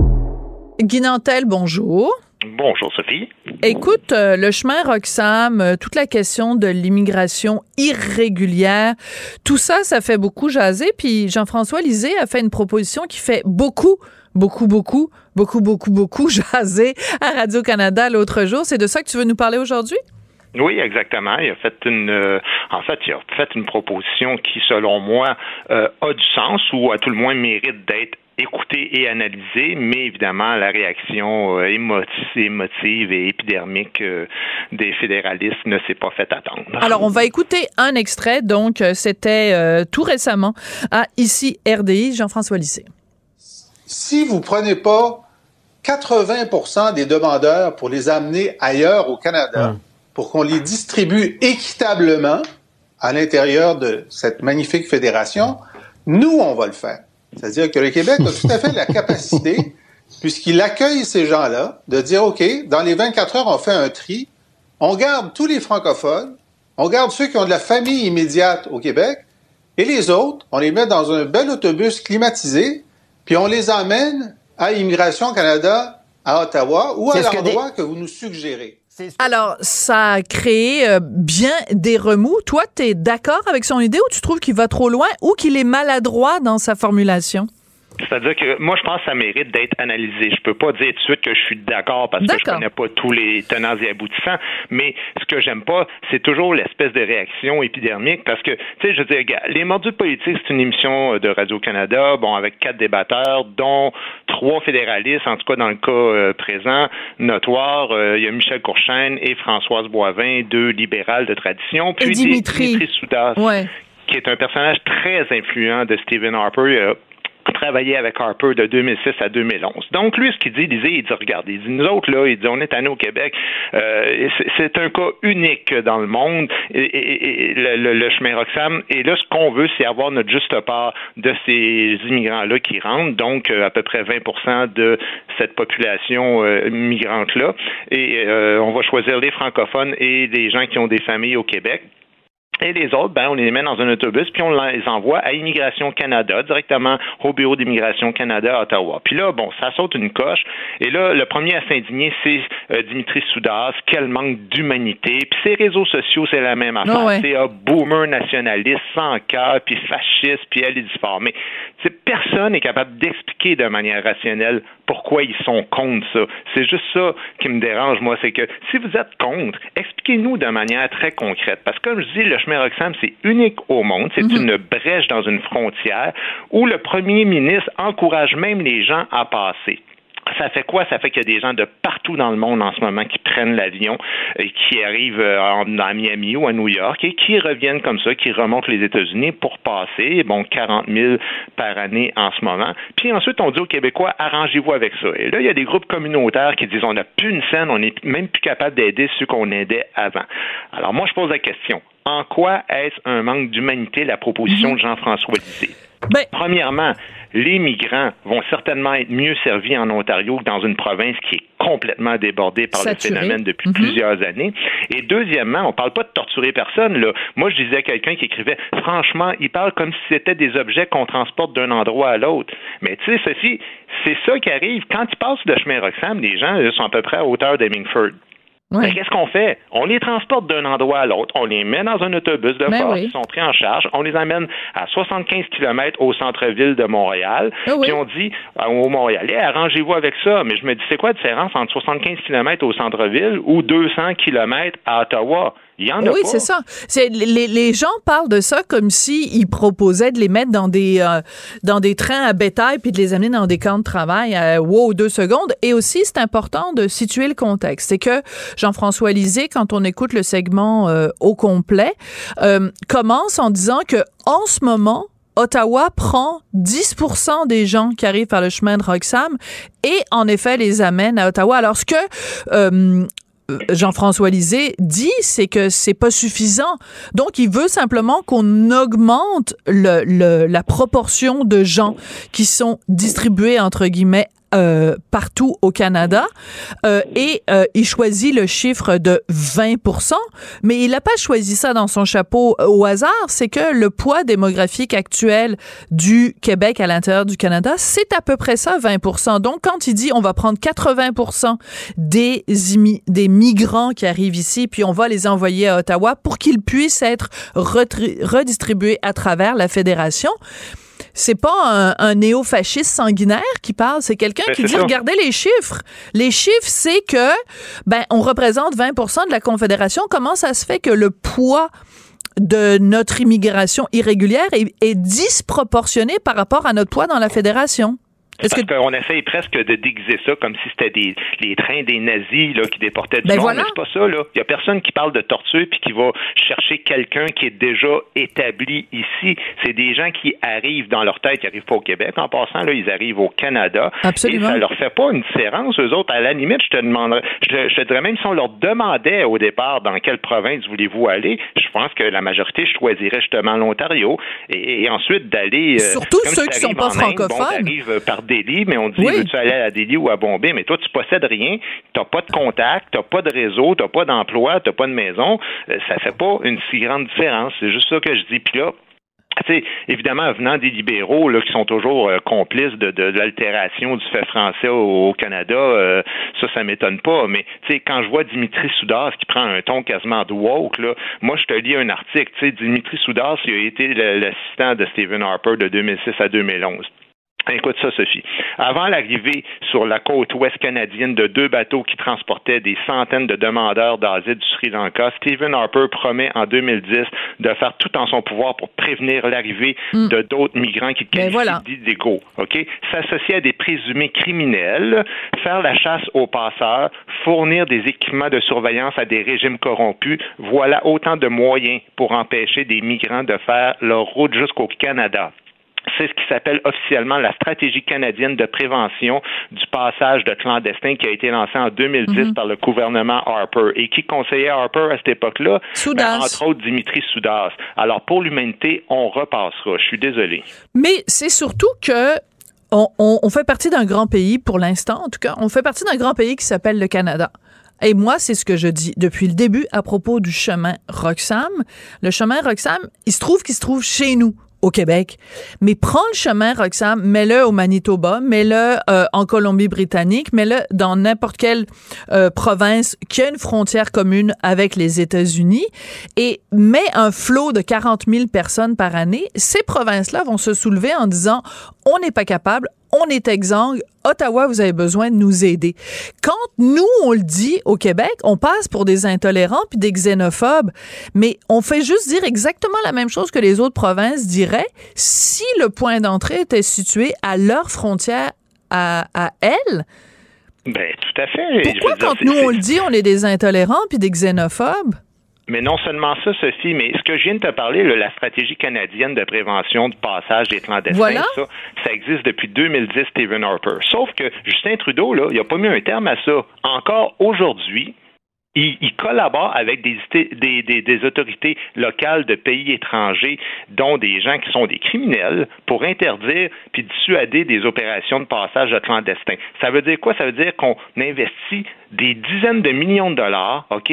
Speaker 1: Guy Nantel, bonjour.
Speaker 5: Bonjour Sophie.
Speaker 1: Écoute, euh, le chemin Roxham, euh, toute la question de l'immigration irrégulière, tout ça, ça fait beaucoup jaser. Puis Jean-François Lisée a fait une proposition qui fait beaucoup, beaucoup, beaucoup, beaucoup, beaucoup, beaucoup jaser à Radio-Canada l'autre jour. C'est de ça que tu veux nous parler aujourd'hui?
Speaker 5: Oui, exactement. Il a fait une, euh, en fait, il a fait une proposition qui, selon moi, a du sens ou à tout le moins mérite d'être écouter et analyser, mais évidemment, la réaction euh, émotive et épidermique euh, des fédéralistes ne s'est pas fait attendre.
Speaker 1: Alors, on va écouter un extrait. Donc, euh, c'était tout récemment à ici RDI, Jean-François Lissé.
Speaker 6: Si vous prenez pas 80% des demandeurs pour les amener ailleurs au Canada, hum. Pour qu'on les distribue équitablement à l'intérieur de cette magnifique fédération, nous, on va le faire. C'est-à-dire que le Québec a tout à fait la capacité, puisqu'il accueille ces gens-là, de dire, OK, dans les 24 heures, on fait un tri, on garde tous les francophones, on garde ceux qui ont de la famille immédiate au Québec, et les autres, on les met dans un bel autobus climatisé, puis on les emmène à Immigration Canada à Ottawa ou à l'endroit que vous nous suggérez.
Speaker 1: Alors, ça a créé euh, bien des remous. Toi, tu es d'accord avec son idée ou tu trouves qu'il va trop loin ou qu'il est maladroit dans sa formulation?
Speaker 5: C'est-à-dire que moi, je pense que ça mérite d'être analysé. Je peux pas dire tout de suite que je suis d'accord parce que je connais pas tous les tenants et aboutissants, mais ce que j'aime pas, c'est toujours l'espèce de réaction épidermique parce que, tu sais, je veux dire, les mordus politiques, c'est une émission de Radio-Canada, bon, avec quatre débatteurs, dont trois fédéralistes, en tout cas dans le cas euh, présent, notoire. Euh, il y a Michel Courchaine et Françoise Boivin, deux libérales de tradition.
Speaker 1: Puis Dimitri,
Speaker 5: Soudas, qui est un personnage très influent de Stephen Harper travaillé avec Harper de 2006 à 2011. Donc, lui, ce qu'il dit, il dit, il dit, regarde, il dit, nous autres, là, il dit, on est à nous au Québec, euh, c'est un cas unique dans le monde, le, chemin Roxham, et là, ce qu'on veut, c'est avoir notre juste part de ces immigrants-là qui rentrent, donc euh, à peu près 20% de cette population euh, migrante-là, et on va choisir les francophones et les gens qui ont des familles au Québec. Et les autres, ben, on les met dans un autobus, puis on les envoie à Immigration Canada, directement au bureau d'Immigration Canada à Ottawa. Puis là, bon, ça saute une coche. Et là, le premier à s'indigner, c'est euh, Dimitri Soudas. Quel manque d'humanité. Puis ces réseaux sociaux, c'est la même affaire. Ah c'est un boomer nationaliste, sans cœur, puis fasciste, puis elle est diffamée. Personne n'est capable d'expliquer de manière rationnelle pourquoi ils sont contre ça. C'est juste ça qui me dérange, moi. C'est que si vous êtes contre, expliquez-nous de manière très concrète. Parce que, comme je dis, le chemin Roxham, c'est unique au monde. C'est mhm. une brèche dans une frontière où le premier ministre encourage même les gens à passer ça fait quoi? Ça fait qu'il y a des gens de partout dans le monde en ce moment qui prennent l'avion et qui arrivent euh, à Miami ou à New York et qui reviennent comme ça, qui remontent les États-Unis pour passer, bon, 40 000 par année en ce moment. Puis ensuite, on dit aux Québécois, arrangez-vous avec ça. Et là, il y a des groupes communautaires qui disent, on n'a plus une scène, on n'est même plus capable d'aider ceux qu'on aidait avant. Alors moi, je pose la question. En quoi est-ce un manque d'humanité la proposition mhm. de Jean-François Lisée? Ben, Premièrement, les migrants vont certainement être mieux servis en Ontario que dans une province qui est complètement débordée par le phénomène depuis mhm. plusieurs années. Et deuxièmement, on parle pas de torturer personne. Là. Moi, je disais à quelqu'un qui écrivait, franchement, il parle comme si c'était des objets qu'on transporte d'un endroit à l'autre. Mais tu sais, ceci, c'est ça qui arrive. Quand ils passent de chemin Roxham, les gens sont à peu près à hauteur d'Hemingford. Mais qu'est-ce qu'on fait? On les transporte d'un endroit à l'autre, on les met dans un autobus de ben force, ils sont pris en charge, on les amène à 75 km au centre-ville de Montréal, ah puis on dit euh, aux Montréalais, arrangez-vous avec ça. Mais je me dis, c'est quoi la différence entre 75 km au centre-ville ou 200 km à Ottawa?
Speaker 1: Oui, c'est ça. C'est, les, les, gens parlent de ça comme s'ils ils proposaient de les mettre dans des, euh, dans des trains à bétail puis de les amener dans des camps de travail à wow, deux secondes. Et aussi, c'est important de situer le contexte. C'est que Jean-François Lisée, quand on écoute le segment euh, au complet, euh, commence en disant que en ce moment, Ottawa prend 10% des gens qui arrivent par le chemin de Roxham et en effet les amène à Ottawa. Alors ce que Jean-François Lisée dit, c'est que c'est pas suffisant. Donc, il veut simplement qu'on augmente le, la proportion de gens qui sont distribués, entre guillemets, euh, partout au Canada euh, et euh, il choisit le chiffre de 20% mais il n'a pas choisi ça dans son chapeau au hasard, c'est que le poids démographique actuel du Québec à l'intérieur du Canada, c'est à peu près ça, 20% Donc, quand il dit on va prendre 80 des, des migrants qui arrivent ici, puis on va les envoyer à Ottawa pour qu'ils puissent être redistribués à travers la fédération, c'est pas un, néo-fasciste sanguinaire qui parle, c'est quelqu'un ben, qui dit regardez les chiffres. Les chiffres, c'est que ben on représente 20% de la Confédération. Comment ça se fait que le poids de notre immigration irrégulière est disproportionné par rapport à notre poids dans la fédération?
Speaker 5: Parce que... qu'on essaye presque de déguiser ça comme si c'était des les trains des nazis là, qui déportaient du ben monde. Mais c'est pas ça. Là. Il y a personne qui parle de torture puis qui va chercher quelqu'un qui est déjà établi ici. C'est des gens qui arrivent dans leur tête, qui arrivent pas au Québec. En passant, là, ils arrivent au Canada.
Speaker 1: Absolument.
Speaker 5: Et ça leur fait pas une différence. Eux autres, à la limite, je te demanderais, je te, dirais même si on leur demandait au départ dans quelle province voulez-vous aller, je pense que la majorité choisirait justement l'Ontario et, ensuite d'aller.
Speaker 1: Euh, Surtout ceux qui sont pas francophones.
Speaker 5: Bon, par Delhi, mais on dit veux-tu aller à Delhi ou à Bombay, mais toi, tu possèdes rien, t'as pas de contact, t'as pas de réseau, t'as pas d'emploi, t'as pas de maison, euh, ça fait pas une si grande différence. C'est juste ça que je dis. Puis là, sais, évidemment, venant des libéraux là, qui sont toujours euh, complices de, de, l'altération du fait français au, Canada, euh, ça, ça m'étonne pas. Mais quand je vois Dimitri Soudas qui prend un ton quasiment de woke, là, moi, je te lis un article. Dimitri Soudas, il a été l'assistant de Stephen Harper de 2006 à 2011. Écoute ça, Sophie. Avant l'arrivée sur la côte ouest canadienne de deux bateaux qui transportaient des centaines de demandeurs d'asile du Sri Lanka, Stephen Harper promet en 2010 de faire tout en son pouvoir pour prévenir l'arrivée hmm. de d'autres migrants qui
Speaker 1: ben qualifient
Speaker 5: d'illégaux. OK? S'associer à des présumés criminels, faire la chasse aux passeurs, fournir des équipements de surveillance à des régimes corrompus, voilà autant de moyens pour empêcher des migrants de faire leur route jusqu'au Canada. C'est ce qui s'appelle officiellement la stratégie canadienne de prévention du passage de clandestins qui a été lancée en 2010 mhm. par le gouvernement Harper. Et qui conseillait Harper à cette époque-là?
Speaker 1: Ben,
Speaker 5: entre autres, Dimitri Soudas. Alors, pour l'humanité, on repassera. Je suis désolé.
Speaker 1: Mais c'est surtout que on, on fait partie d'un grand pays, pour l'instant en tout cas, on fait partie d'un grand pays qui s'appelle le Canada. Et moi, c'est ce que je dis depuis le début à propos du chemin Roxham. Le chemin Roxham, il se trouve qu'il se trouve chez nous au Québec. Mais prends le chemin, Roxham, mets-le au Manitoba, mets-le euh, en Colombie-Britannique, mets-le dans n'importe quelle euh, province qui a une frontière commune avec les États-Unis et mets un flot de 40 000 personnes par année. Ces provinces-là vont se soulever en disant on n'est pas capable, on est exsangue. Ottawa, vous avez besoin de nous aider. Quand nous, on le dit au Québec, on passe pour des intolérants puis des xénophobes, mais on fait juste dire exactement la même chose que les autres provinces diraient si le point d'entrée était situé à leur frontière à, à elles.
Speaker 5: Ben, tout à fait.
Speaker 1: Pourquoi, quand nous, on le dit, on est des intolérants puis des xénophobes?
Speaker 5: Mais non seulement ça, Sophie, mais ce que je viens de te parler, la stratégie canadienne de prévention du passage des clandestins, ça, ça existe depuis 2010, Stephen Harper. Sauf que Justin Trudeau, là, il n'a pas mis un terme à ça. Encore aujourd'hui, il, collabore avec des, des, des, autorités locales de pays étrangers, dont des gens qui sont des criminels, pour interdire puis dissuader des opérations de passage de clandestins. Ça veut dire quoi? Ça veut dire qu'on investit des dizaines de millions de dollars, OK,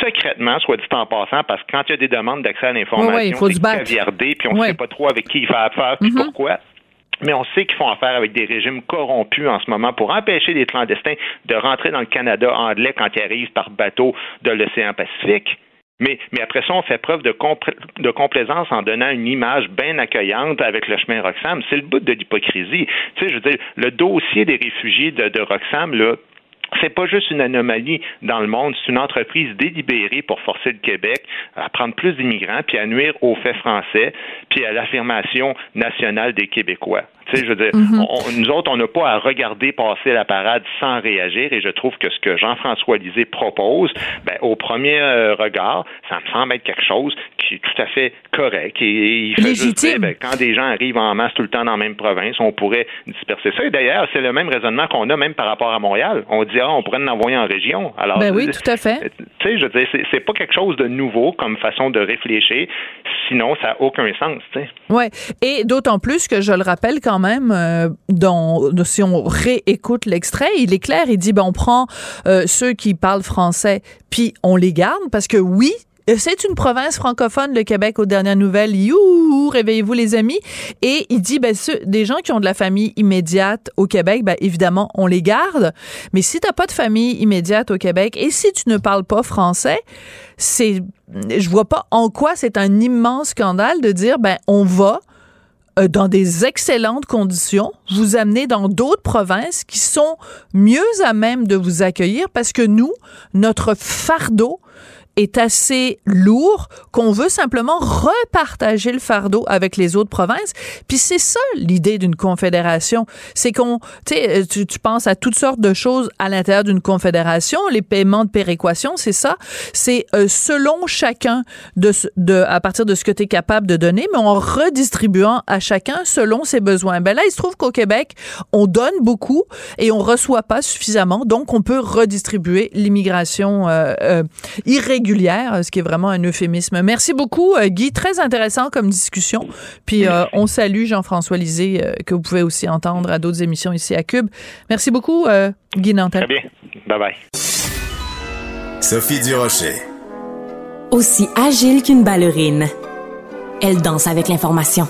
Speaker 5: secrètement, soit dit en passant, parce que quand il y a des demandes d'accès à l'information, c'est caviardé, puis on ne sait pas trop avec qui il fait affaire, puis mm-hmm. pourquoi. Mais on sait qu'ils font affaire avec des régimes corrompus en ce moment pour empêcher les clandestins de rentrer dans le Canada anglais quand ils arrivent par bateau de l'océan Pacifique. Mais, après ça, on fait preuve de, de, complaisance en donnant une image bien accueillante avec le chemin Roxham. C'est le bout de l'hypocrisie. Tu sais, je veux dire, le dossier des réfugiés de, de Roxham, là, c'est pas juste une anomalie dans le monde, c'est une entreprise délibérée pour forcer le Québec à prendre plus d'immigrants puis à nuire aux faits français puis à l'affirmation nationale des Québécois. Tu sais, je veux dire, mm-hmm. nous autres, on n'a pas à regarder passer la parade sans réagir et je trouve que ce que Jean-François Lisée propose, ben, au premier euh, regard, ça me semble être quelque chose qui est tout à fait correct et il fait juste dire, ben, quand des gens arrivent en masse tout le temps dans la même province, on pourrait disperser ça. Et d'ailleurs, c'est le même raisonnement qu'on a même par rapport à Montréal. On dit, ah, on pourrait l'envoyer en région.
Speaker 1: Alors, ben oui, tout à fait.
Speaker 5: Tu sais, je veux dire, c'est pas quelque chose de nouveau comme façon de réfléchir. Sinon, ça n'a aucun sens, tu sais.
Speaker 1: Ouais. Et d'autant plus que je le rappelle quand quand même, euh, si on réécoute l'extrait, il est clair, il dit, ben, on prend euh, ceux qui parlent français, puis on les garde, parce que oui, c'est une province francophone, le Québec, aux dernières nouvelles. You, réveillez-vous les amis. Et il dit, ben, des gens qui ont de la famille immédiate au Québec, ben, évidemment, on les garde. Mais si t'as pas de famille immédiate au Québec et si tu ne parles pas français, c'est, je vois pas en quoi c'est un immense scandale de dire, ben, on va euh, dans des excellentes conditions, vous amener dans d'autres provinces qui sont mieux à même de vous accueillir parce que nous, notre fardeau, est assez lourd qu'on veut simplement repartager le fardeau avec les autres provinces. Puis c'est ça l'idée d'une confédération, c'est qu'on, tu sais, tu, penses à toutes sortes de choses à l'intérieur d'une confédération, les paiements de péréquation, c'est ça, c'est euh, selon chacun de, de à partir de ce que tu es capable de donner, mais en redistribuant à chacun selon ses besoins. Ben là, il se trouve qu'au Québec, on donne beaucoup et on reçoit pas suffisamment, donc on peut redistribuer l'immigration euh, euh, irrégulière ce qui est vraiment un euphémisme. Merci beaucoup, euh, Guy. Très intéressant comme discussion. Puis euh, on salue Jean-François Lisée, euh, que vous pouvez aussi entendre à d'autres émissions ici à Cube. Merci beaucoup, Guy Nantel.
Speaker 5: Très bien. Bye-bye.
Speaker 7: Sophie Durocher.
Speaker 3: Aussi agile qu'une ballerine. Elle danse avec l'information.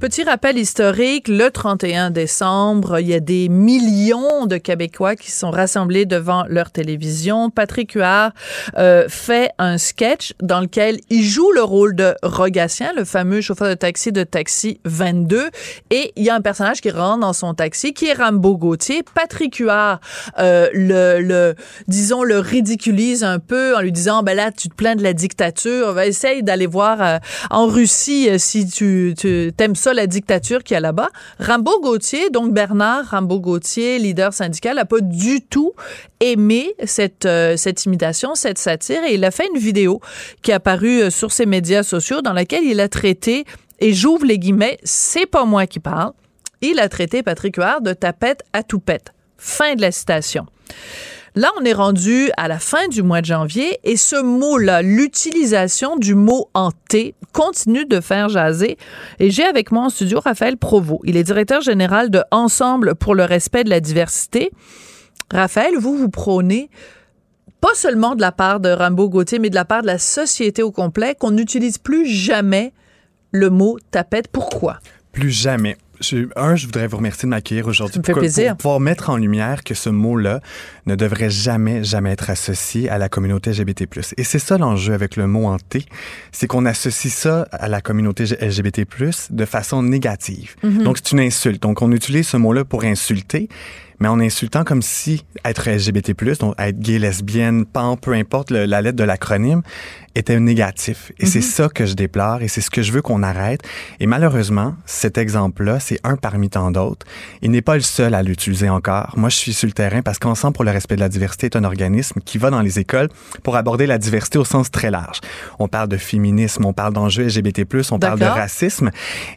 Speaker 1: Petit rappel historique, le 31 décembre, il y a des millions de Québécois qui sont rassemblés devant leur télévision. Patrick Huard euh, fait un sketch dans lequel il joue le rôle de Rogatien, le fameux chauffeur de taxi de Taxi 22. Et il y a un personnage qui rentre dans son taxi, qui est Rambo Gauthier. Patrick Huard, euh, le, le, disons, le ridiculise un peu en lui disant, ben là, tu te plains de la dictature, va essaye d'aller voir euh, en Russie si tu, tu t'aimes ça la dictature qu'il y a là-bas. Rambo Gauthier, donc Bernard Rambo Gauthier, leader syndical, n'a pas du tout aimé cette, euh, cette imitation, cette satire, et il a fait une vidéo qui est apparue euh, sur ses médias sociaux dans laquelle il a traité, et j'ouvre les guillemets, c'est pas moi qui parle, il a traité Patrick Huard de tapette à toupette. Fin de la citation. Là, on est rendu à la fin du mois de janvier et ce mot-là, l'utilisation du mot hanté, continue de faire jaser. Et j'ai avec moi en studio Raphaël Provost. Il est directeur général de Ensemble pour le respect de la diversité. Raphaël, vous, vous prônez pas seulement de la part de Rambo Gauthier, mais de la part de la société au complet, qu'on n'utilise plus jamais le mot tapette. Pourquoi?
Speaker 8: Plus jamais un, je voudrais vous remercier de m'accueillir aujourd'hui.
Speaker 1: pour,
Speaker 8: pouvoir mettre en lumière que ce mot-là ne devrait jamais, jamais être associé à la communauté LGBT+. Et c'est ça l'enjeu avec le mot hanté, c'est qu'on associe ça à la communauté LGBT+, de façon négative. Mm-hmm. Donc, c'est une insulte. Donc, on utilise ce mot-là pour insulter mais en insultant comme si être LGBT+, donc être gay, lesbienne, pan, peu importe la lettre de l'acronyme, était négatif. Et c'est mhm. ça que je déplore et c'est ce que je veux qu'on arrête. Et malheureusement, cet exemple-là, c'est un parmi tant d'autres. Il n'est pas le seul à l'utiliser encore. Moi, je suis sur le terrain parce qu'Ensemble pour le respect de la diversité est un organisme qui va dans les écoles pour aborder la diversité au sens très large. On parle de féminisme, on parle d'enjeux LGBT+, on parle de racisme.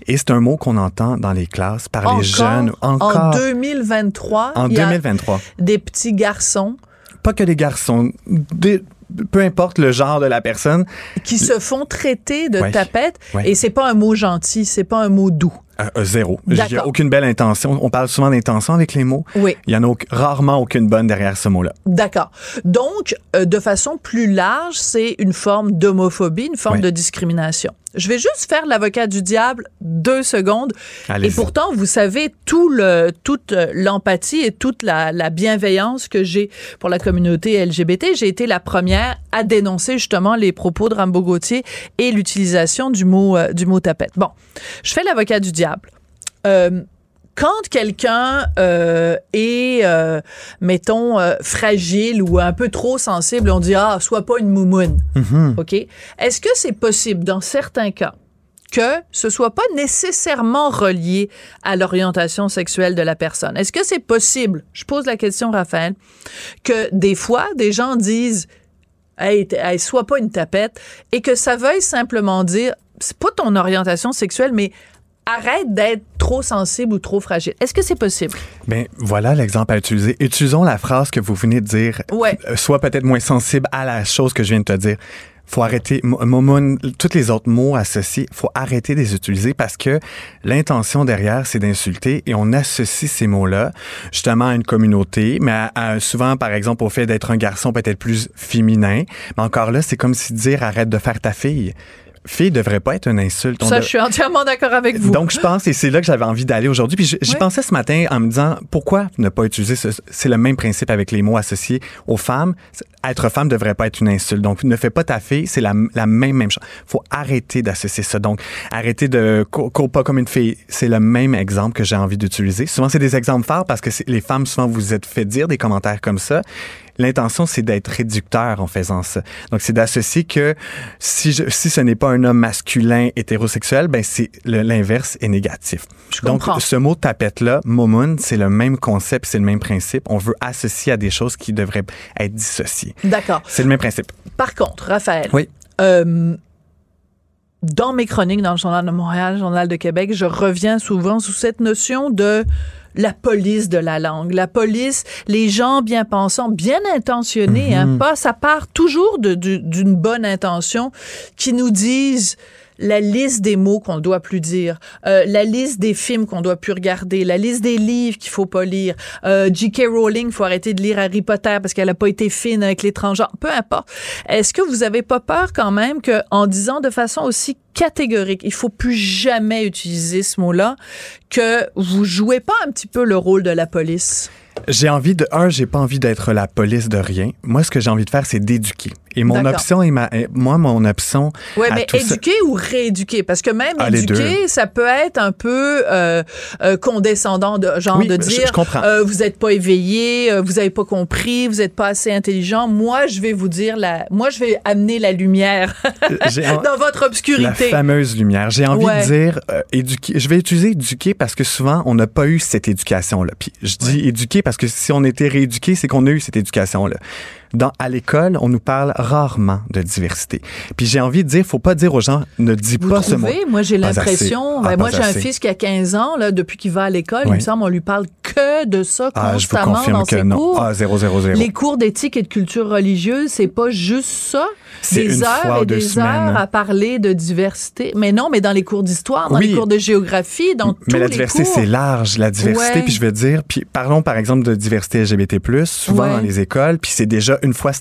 Speaker 8: Et c'est un mot qu'on entend dans les classes par les jeunes.
Speaker 1: Encore. En 2023,
Speaker 8: en 2023.
Speaker 1: Des petits garçons.
Speaker 8: Pas que des garçons, des, peu importe le genre de la personne.
Speaker 1: Qui se font traiter de tapette. Et c'est pas un mot gentil, c'est pas un mot doux.
Speaker 8: Euh, zéro. Il n'y a aucune belle intention. On parle souvent d'intention avec les mots.
Speaker 1: Oui.
Speaker 8: Il y en a rarement aucune bonne derrière ce mot-là.
Speaker 1: D'accord. Donc, euh, de façon plus large, c'est une forme d'homophobie, une forme de discrimination. Je vais juste faire l'avocat du diable deux secondes. Et pourtant, vous savez tout le, toute l'empathie et toute la, la bienveillance que j'ai pour la communauté LGBT. J'ai été la première à dénoncer justement les propos de Rambo Gauthier et l'utilisation du mot, du mot tapette. Bon, je fais l'avocat du diable euh, quand quelqu'un euh, est, euh, mettons, fragile ou un peu trop sensible, on dit ah, sois pas une moumoune.
Speaker 8: Mm-hmm.
Speaker 1: Ok? Est-ce que c'est possible dans certains cas que ce soit pas nécessairement relié à l'orientation sexuelle de la personne? Est-ce que c'est possible Je pose la question, Raphaël, que des fois des gens disent Hey, hey, sois pas une tapette, et que ça veuille simplement dire, c'est pas ton orientation sexuelle, mais arrête d'être trop sensible ou trop fragile. Est-ce que c'est possible?
Speaker 8: Bien, voilà l'exemple à utiliser. Utilisons la phrase que vous venez de dire.
Speaker 1: Ouais.
Speaker 8: Euh, sois peut-être moins sensible à la chose que je viens de te dire. faut arrêter, tous les autres mots associés, faut arrêter de les utiliser parce que l'intention derrière, c'est d'insulter et on associe ces mots-là justement à une communauté, mais souvent, par exemple, au fait d'être un garçon peut-être plus féminin. Mais encore là, c'est comme si dire arrête de faire ta fille fille devrait pas être une insulte.
Speaker 1: Ça, je suis entièrement d'accord avec vous.
Speaker 8: Donc, je pense, et c'est là que j'avais envie d'aller aujourd'hui. Puis j'y pensais ce matin en me disant, pourquoi ne pas utiliser ce... C'est le même principe avec les mots associés aux femmes? Être femme devrait pas être une insulte. Donc, ne fais pas ta fille, c'est la, la, même, même chose. faut arrêter d'associer ça. Donc, arrêter de cours pas comme une fille. C'est le même exemple que j'ai envie d'utiliser. Souvent, c'est des exemples forts parce que les femmes, souvent, vous êtes fait dire des commentaires comme ça. L'intention, c'est d'être réducteur en faisant ça. Donc, c'est d'associer que si, je, si ce n'est pas un homme masculin hétérosexuel, ben c'est l'inverse est négatif.
Speaker 1: Je
Speaker 8: Donc, ce mot tapette-là, momoun, c'est le même concept, c'est le même principe. On veut associer à des choses qui devraient être dissociées.
Speaker 1: D'accord.
Speaker 8: C'est le même principe.
Speaker 1: Par contre, Raphaël.
Speaker 8: Oui.
Speaker 1: Euh, dans mes chroniques dans le Journal de Montréal, le Journal de Québec, je reviens souvent sous cette notion de la police de la langue. La police, les gens bien pensants, bien intentionnés, hein, mhm. pas, ça part toujours d'une bonne intention, qui nous disent la liste des mots qu'on doit plus dire, euh, la liste des films qu'on doit plus regarder, la liste des livres qu'il faut pas lire. Euh, J.K. Rowling, faut arrêter de lire Harry Potter parce qu'elle a pas été fine avec l'étranger. Peu importe. Est-ce que vous avez pas peur quand même que en disant de façon aussi catégorique, il faut plus jamais utiliser ce mot-là, que vous jouez pas un petit peu le rôle de la police?
Speaker 8: J'ai envie de un, j'ai pas envie d'être la police de rien. Moi, ce que j'ai envie de faire, c'est d'éduquer. Et mon option est ma, moi, mon option.
Speaker 1: Oui, mais éduquer ou rééduquer? Parce que même ah, éduquer, ça peut être un peu euh, euh, condescendant, de, genre de dire euh, vous n'êtes pas éveillé, vous n'avez pas compris, vous n'êtes pas assez intelligent. Moi, je vais vous dire la. Moi, je vais amener la lumière dans votre obscurité. La
Speaker 8: fameuse lumière. J'ai envie de dire éduquer. Je vais utiliser éduquer parce que souvent, on n'a pas eu cette éducation-là. Puis je dis éduquer parce que si on était rééduqué, c'est qu'on a eu cette éducation-là. Dans, à l'école, on nous parle rarement de diversité. Puis j'ai envie de dire, faut pas dire aux gens, ne dis pas ce mot.
Speaker 1: Moi, j'ai l'impression, ben, ah, moi, j'ai un fils qui a 15 ans, là, depuis qu'il va à l'école, il me semble, on lui parle que de ça ah, constamment je vous dans que ses
Speaker 8: non.
Speaker 1: cours.
Speaker 8: Ah, 0, 0, 0.
Speaker 1: Les cours d'éthique et de culture religieuse, c'est pas juste ça. Des heures et des heures à parler de diversité. Mais non, mais dans les cours d'histoire, dans les cours de géographie, dans tous
Speaker 8: Mais la diversité, c'est large, la diversité. Puis je veux dire, puis parlons par exemple de diversité LGBT+, souvent dans les écoles, puis c'est déjà une fois,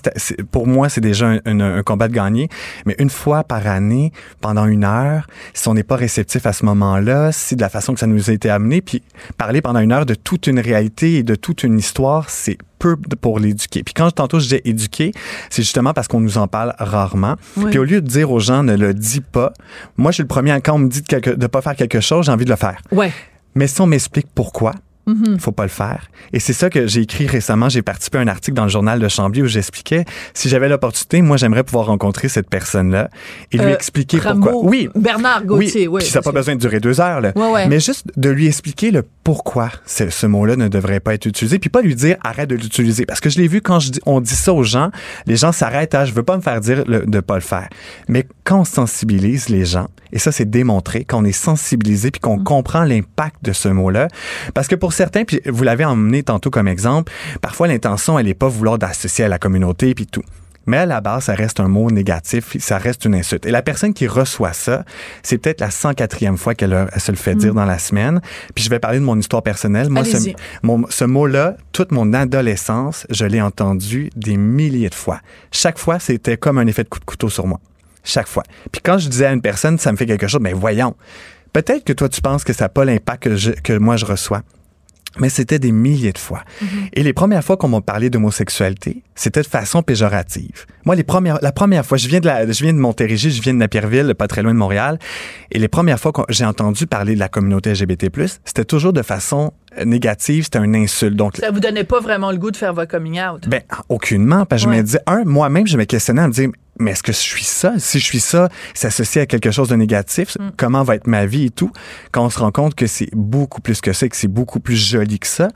Speaker 8: pour moi, c'est déjà un, combat de gagner, mais une fois par année, pendant une heure, si on n'est pas réceptif à ce moment-là, si de la façon que ça nous a été amené, puis parler pendant une heure de toute une réalité et de toute une histoire, c'est peu pour l'éduquer. Puis quand tantôt je dis éduquer, c'est justement parce qu'on nous en parle rarement. Puis au lieu de dire aux gens ne le dis pas, moi je suis le premier quand on me dit de, ne pas faire quelque chose, j'ai envie de le faire.
Speaker 1: Ouais.
Speaker 8: Mais si on m'explique pourquoi, il mm-hmm. faut pas le faire. Et c'est ça que j'ai écrit récemment. J'ai participé à un article dans le journal de Chambly où j'expliquais si j'avais l'opportunité, moi j'aimerais pouvoir rencontrer cette personne-là et lui euh, expliquer pourquoi.
Speaker 1: Oui, Bernard Gauthier. Oui,
Speaker 8: puis ça n'a pas besoin de durer deux heures là. Mais juste de lui expliquer le pourquoi ce mot-là ne devrait pas être utilisé, puis pas lui dire arrête de l'utiliser. Parce que je l'ai vu quand je dis, on dit ça aux gens, les gens s'arrêtent à je veux pas me faire dire de de pas le faire. Mais quand on sensibilise les gens, et ça c'est démontré, qu'on est sensibilisé puis qu'on mm. comprend l'impact de ce mot-là, parce que pour certains, puis vous l'avez emmené tantôt comme exemple, parfois l'intention, elle n'est pas vouloir d'associer à la communauté puis tout. Mais à la base, ça reste un mot négatif, ça reste une insulte. Et la personne qui reçoit ça, c'est peut-être la 104e fois qu'elle se le fait dire mm. dans la semaine. Puis je vais parler de mon histoire personnelle. Moi, ce, ce mot-là, toute mon adolescence, je l'ai entendu des milliers de fois. Chaque fois, c'était comme un effet de coup de couteau sur moi. Chaque fois. Puis quand je disais à une personne, ça me fait quelque chose, mais voyons. Peut-être que toi, tu penses que ça n'a pas l'impact que, que moi, je reçois mais c'était des milliers de fois. Mhm. Et les premières fois qu'on m'a parlé d'homosexualité, c'était de façon péjorative. Moi, les premières, la première fois, je viens de la, je viens de Montérégie, je viens de Napierville, pas très loin de Montréal, et les premières fois que j'ai entendu parler de la communauté LGBT+, c'était toujours de façon négative, c'était un insulte. Donc,
Speaker 1: ça vous donnait pas vraiment le goût de faire votre coming out?
Speaker 8: Ben, aucunement, parce que je me disais, un, moi-même, je me questionnais en me disant, mais est-ce que je suis ça? Si je suis ça, c'est associé à quelque chose de négatif. Mm. Comment va être ma vie et tout? Quand on se rend compte que c'est beaucoup plus que ça, que c'est beaucoup plus joli que ça.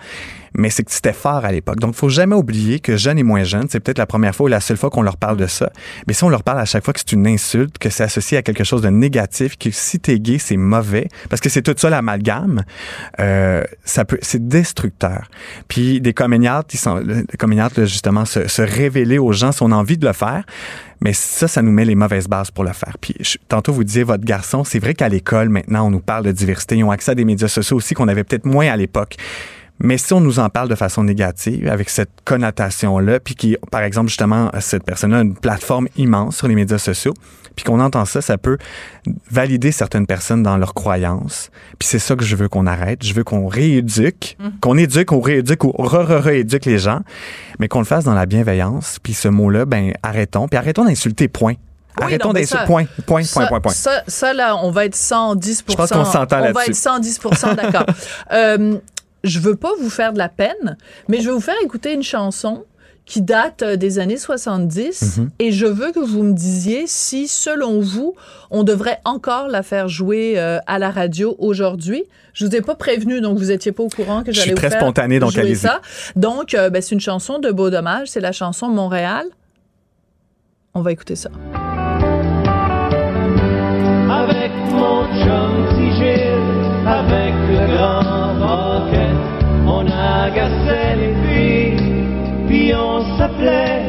Speaker 8: Mais c'est que c'était fort à l'époque. Donc, faut jamais oublier que jeunes et moins jeunes, c'est peut-être la première fois ou la seule fois qu'on leur parle de ça. Mais si on leur parle à chaque fois que c'est une insulte, que c'est associé à quelque chose de négatif, que si t'es gay, c'est mauvais, parce que c'est tout ça l'amalgame, euh, ça peut, c'est destructeur. Puis des comédiates, ils sont, les comédiates, justement, se, se révéler aux gens si on a envie de le faire. Mais ça, ça nous met les mauvaises bases pour le faire. Puis je- tantôt, vous disiez, votre garçon, c'est vrai qu'à l'école, maintenant, on nous parle de diversité. Ils ont accès à des médias sociaux aussi qu'on avait peut-être moins à l'époque. Mais si on nous en parle de façon négative, avec cette connotation-là, puis qui, par exemple, justement, cette personne-là a une plateforme immense sur les médias sociaux, puis qu'on entend ça, ça peut valider certaines personnes dans leurs croyances. Puis c'est ça que je veux qu'on arrête. Je veux qu'on rééduque, qu'on éduque, on rééduque ou re-re-rééduque les gens, mais qu'on le fasse dans la bienveillance. Puis ce mot-là, ben arrêtons. Puis arrêtons d'insulter, point.
Speaker 1: Oui,
Speaker 8: arrêtons d'insulter, point, point,
Speaker 1: ça,
Speaker 8: point, point, point.
Speaker 1: Ça, ça, là, on va être 110
Speaker 8: Je pense qu'on s'entend
Speaker 1: On va
Speaker 8: là-dessus.
Speaker 1: être 110 d'accord. euh, je veux pas vous faire de la peine, mais je vais vous faire écouter une chanson qui date euh, des années 70
Speaker 8: Mhm.
Speaker 1: et je veux que vous me disiez si, selon vous, on devrait encore la faire jouer euh, à la radio aujourd'hui. Je vous ai pas prévenu, donc vous étiez pas au courant que
Speaker 8: Je suis
Speaker 1: j'allais vous
Speaker 8: très
Speaker 1: faire
Speaker 8: spontané, donc
Speaker 1: jouer
Speaker 8: allez-y.
Speaker 1: ça. Donc, euh, ben, c'est une chanson de Beau Dommage, c'est la chanson Montréal. On va écouter ça.
Speaker 9: Avec mon chum si avec le grand on agaçait les filles, puis on s'appelait.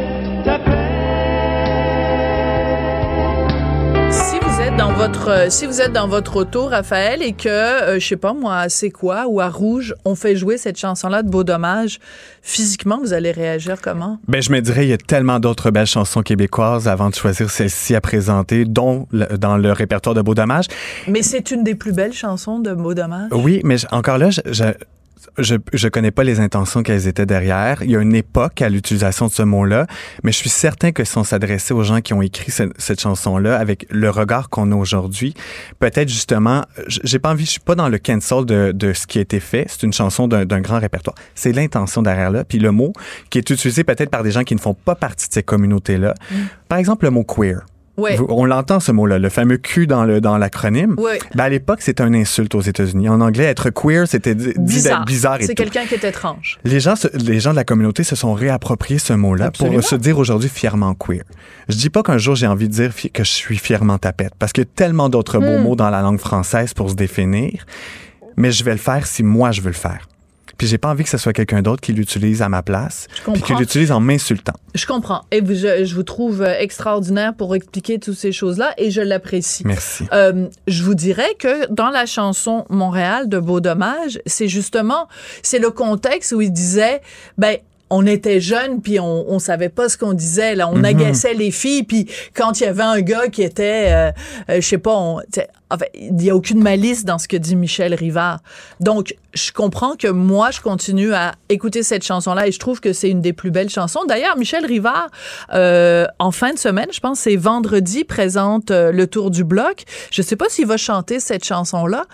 Speaker 1: Si vous êtes dans votre si vous êtes dans votre auto Raphaël et que euh, je sais pas moi c'est quoi ou à rouge on fait jouer cette chanson là de Beau Dommage physiquement vous allez réagir comment?
Speaker 8: Ben, je me dirais, il y a tellement d'autres belles chansons québécoises avant de choisir celle-ci à présenter, dont le- dans le répertoire de Beau Dommage.
Speaker 1: mais c'est une des plus belles chansons de Beau Dommage
Speaker 8: Oui, mais encore là, je, je, je, je connais pas les intentions qu'elles étaient derrière. Il y a une époque à l'utilisation de ce mot-là, mais je suis certain que si on s'adressait aux gens qui ont écrit ce- cette chanson-là avec le regard qu'on a aujourd'hui, peut-être justement, j'ai pas envie, je suis pas dans le cancel de, de ce qui a été fait. C'est une chanson d'un grand répertoire. C'est l'intention derrière là, puis le mot qui est utilisé peut-être par des gens qui ne font pas partie de ces communautés-là. Par exemple, le mot queer. On l'entend ce mot-là, le fameux Q dans le dans l'acronyme.
Speaker 1: Ouais.
Speaker 8: Ben, à l'époque, c'était une insulte aux États-Unis. En anglais, être queer, c'était dit d'être bizarre et
Speaker 1: c'est quelqu'un qui est étrange
Speaker 8: Les gens, se- les gens de la communauté se sont réappropriés ce mot-là pour se dire aujourd'hui fièrement queer. Je dis pas qu'un jour j'ai envie de dire que je suis fièrement tapette, parce qu'il y a tellement d'autres beaux
Speaker 1: Hmm.
Speaker 8: mots dans la langue française pour se définir, mais je vais le faire si moi je veux le faire. Puis j'ai pas envie que ce soit quelqu'un d'autre qui l'utilise à ma place, puis qui l'utilise en m'insultant.
Speaker 1: je comprends et vous- je, je vous trouve euh, extraordinaire pour expliquer toutes ces choses là et je l'apprécie
Speaker 8: Merci.
Speaker 1: Euh, je vous dirais que dans la chanson Montréal de Beau Dommage, c'est justement c'est le contexte où il disait ben on était jeunes puis on, on savait pas ce qu'on disait là, on
Speaker 8: Mhm.
Speaker 1: agaçait les filles puis quand il y avait un gars qui était euh, euh, je sais pas on, t'sais, en fait, il y a aucune malice dans ce que dit Michel Rivard. Donc je comprends que moi je continue à écouter cette chanson là et je trouve que c'est une des plus belles chansons. D'ailleurs Michel Rivard euh, en fin de semaine, je pense c'est vendredi présente euh, le tour du bloc. Je sais pas s'il va chanter cette chanson là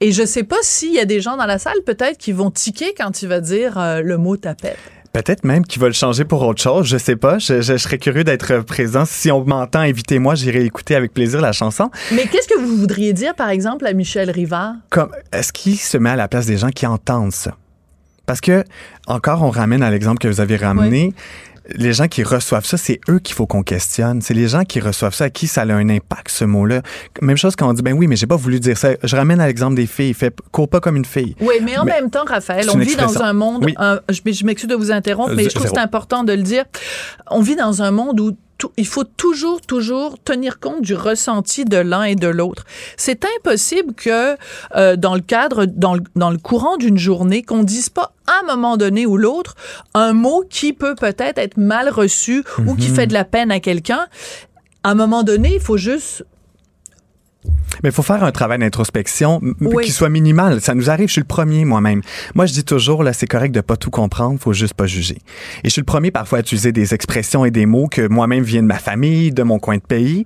Speaker 1: et je sais pas s'il y a des gens dans la salle peut-être qui vont tiquer quand il va dire euh, le mot tapette.
Speaker 8: Peut-être même qu'ils veulent changer pour autre chose, je sais pas. Je, je- je serais curieux d'être présent. Si on m'entend, invitez-moi, j'irai écouter avec plaisir la chanson.
Speaker 1: Mais qu'est-ce que vous voudriez dire, par exemple, à Michel Rivard?
Speaker 8: comme est-ce qu'il se met à la place des gens qui entendent ça? Parce que encore on ramène à l'exemple que vous avez ramené. Les gens qui reçoivent ça, c'est eux qu'il faut qu'on questionne. C'est les gens qui reçoivent ça à qui ça a un impact ce mot-là. Même chose quand on dit ben oui, mais j'ai pas voulu dire ça. Je ramène à l'exemple des filles. Fait cours pas comme une fille.
Speaker 1: Oui, mais en
Speaker 8: Mais
Speaker 1: même temps, Raphaël, on vit dans un monde.
Speaker 8: Oui.
Speaker 1: un- je je m'excuse de vous interrompre, mais
Speaker 8: Euh,
Speaker 1: je trouve que c'est important de le dire. On vit dans un monde où tout- il faut toujours, toujours tenir compte du ressenti de l'un et de l'autre. C'est impossible que euh, dans le cadre, dans le, dans le courant d'une journée, qu'on dise pas à un moment donné ou l'autre un mot qui peut peut-être être mal reçu ou qui
Speaker 8: Mhm.
Speaker 1: fait de la peine à quelqu'un. À un moment donné, il faut juste
Speaker 8: Mais il faut faire un travail d'introspection
Speaker 1: Oui.
Speaker 8: qui soit minimal. Ça nous arrive, je suis le premier moi-même. Moi, je dis toujours, là, c'est correct de pas tout comprendre, faut juste pas juger. Et je suis le premier parfois à utiliser des expressions et des mots que moi-même viennent de ma famille, de mon coin de pays.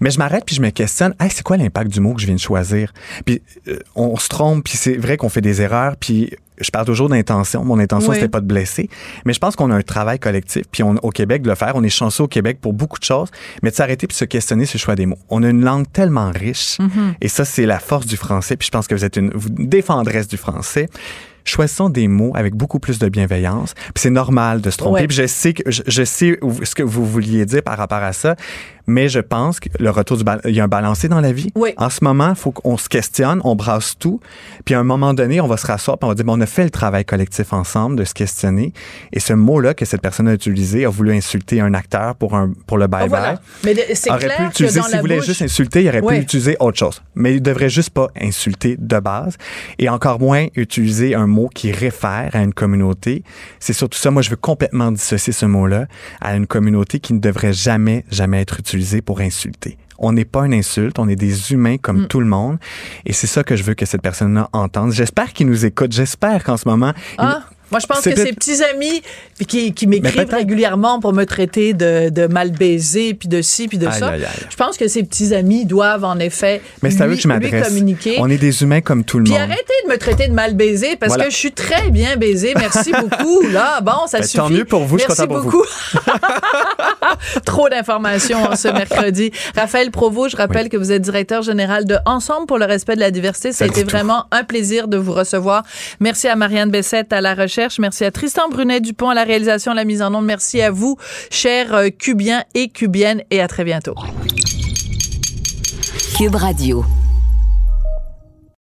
Speaker 8: Mais je m'arrête puis je me questionne, hey, c'est quoi l'impact du mot que je viens de choisir? Puis euh, on se trompe, puis c'est vrai qu'on fait des erreurs, puis je parle toujours d'intention. Mon intention,
Speaker 1: Oui.
Speaker 8: c'était pas de blesser. Mais je pense qu'on a un travail collectif, puis on, au Québec, de le faire. On est chanceux au Québec pour beaucoup de choses, mais de s'arrêter puis se questionner sur le choix des mots. On a une langue tellement riche, et ça, c'est la force du français, puis je pense que vous êtes une vous- défendresse du français. choisissons des mots avec beaucoup plus de bienveillance. Puis c'est normal de se tromper.
Speaker 1: Ouais.
Speaker 8: Puis je sais que je, je sais ce que vous vouliez dire par rapport à ça, mais je pense que le retour du il y a un balancier dans la vie.
Speaker 1: Oui.
Speaker 8: En ce moment, il faut qu'on se questionne, on brasse tout, puis à un moment donné, on va se rasseoir, puis on va dire bon, on a fait le travail collectif ensemble de se questionner. Et ce mot-là que cette personne a utilisé a voulu insulter un acteur pour un pour le bye
Speaker 1: Ah, voilà. Mais c'est
Speaker 8: aurait
Speaker 1: clair
Speaker 8: pu utiliser, s'il
Speaker 1: la
Speaker 8: voulait
Speaker 1: bouche-
Speaker 8: juste insulter, il aurait
Speaker 1: Ouais.
Speaker 8: pu utiliser autre chose. Mais il devrait juste pas insulter de base. Et encore moins utiliser un mot qui réfère à une communauté. C'est surtout ça. Moi, je veux complètement dissocier ce mot-là à une communauté qui ne devrait jamais, jamais être utilisée pour insulter. On n'est pas une insulte, on est des humains comme
Speaker 1: Mm.
Speaker 8: tout le monde. Et c'est ça que je veux que cette personne-là entende. J'espère qu'il nous écoute. J'espère qu'en ce moment, il-
Speaker 1: Ah, moi, je pense que ses petits amis puis qui, m'écrivent régulièrement pour me traiter de, de mal baisé, puis de ci, puis de
Speaker 8: Aïe,
Speaker 1: ça.
Speaker 8: aïe, aïe.
Speaker 1: Je pense que ses petits amis doivent en effet
Speaker 8: mais c'est à eux
Speaker 1: lui,
Speaker 8: que je
Speaker 1: lui
Speaker 8: m'adresse.
Speaker 1: communiquer.
Speaker 8: On est des humains comme tout le
Speaker 1: Puis
Speaker 8: monde.
Speaker 1: arrêtez de me traiter de mal baisé parce
Speaker 8: Voilà.
Speaker 1: que je suis très bien baisé. Merci beaucoup. Là, bon, ça
Speaker 8: Ben,
Speaker 1: suffit.
Speaker 8: tant mieux pour vous, je suis
Speaker 1: Merci
Speaker 8: pour
Speaker 1: beaucoup. Trop d'informations en ce mercredi. Raphaël Provost, je rappelle que vous êtes directeur général de Ensemble pour le respect de la diversité. Ça a été
Speaker 8: tout.
Speaker 1: vraiment un plaisir de vous recevoir. Merci à Marianne Bessette à la recherche. Merci à Tristan Brunet-Dupont à la réalisation, la mise en onde. Merci à vous, chers euh, Cubiens et Cubiennes, et à très bientôt.
Speaker 3: Cube Radio.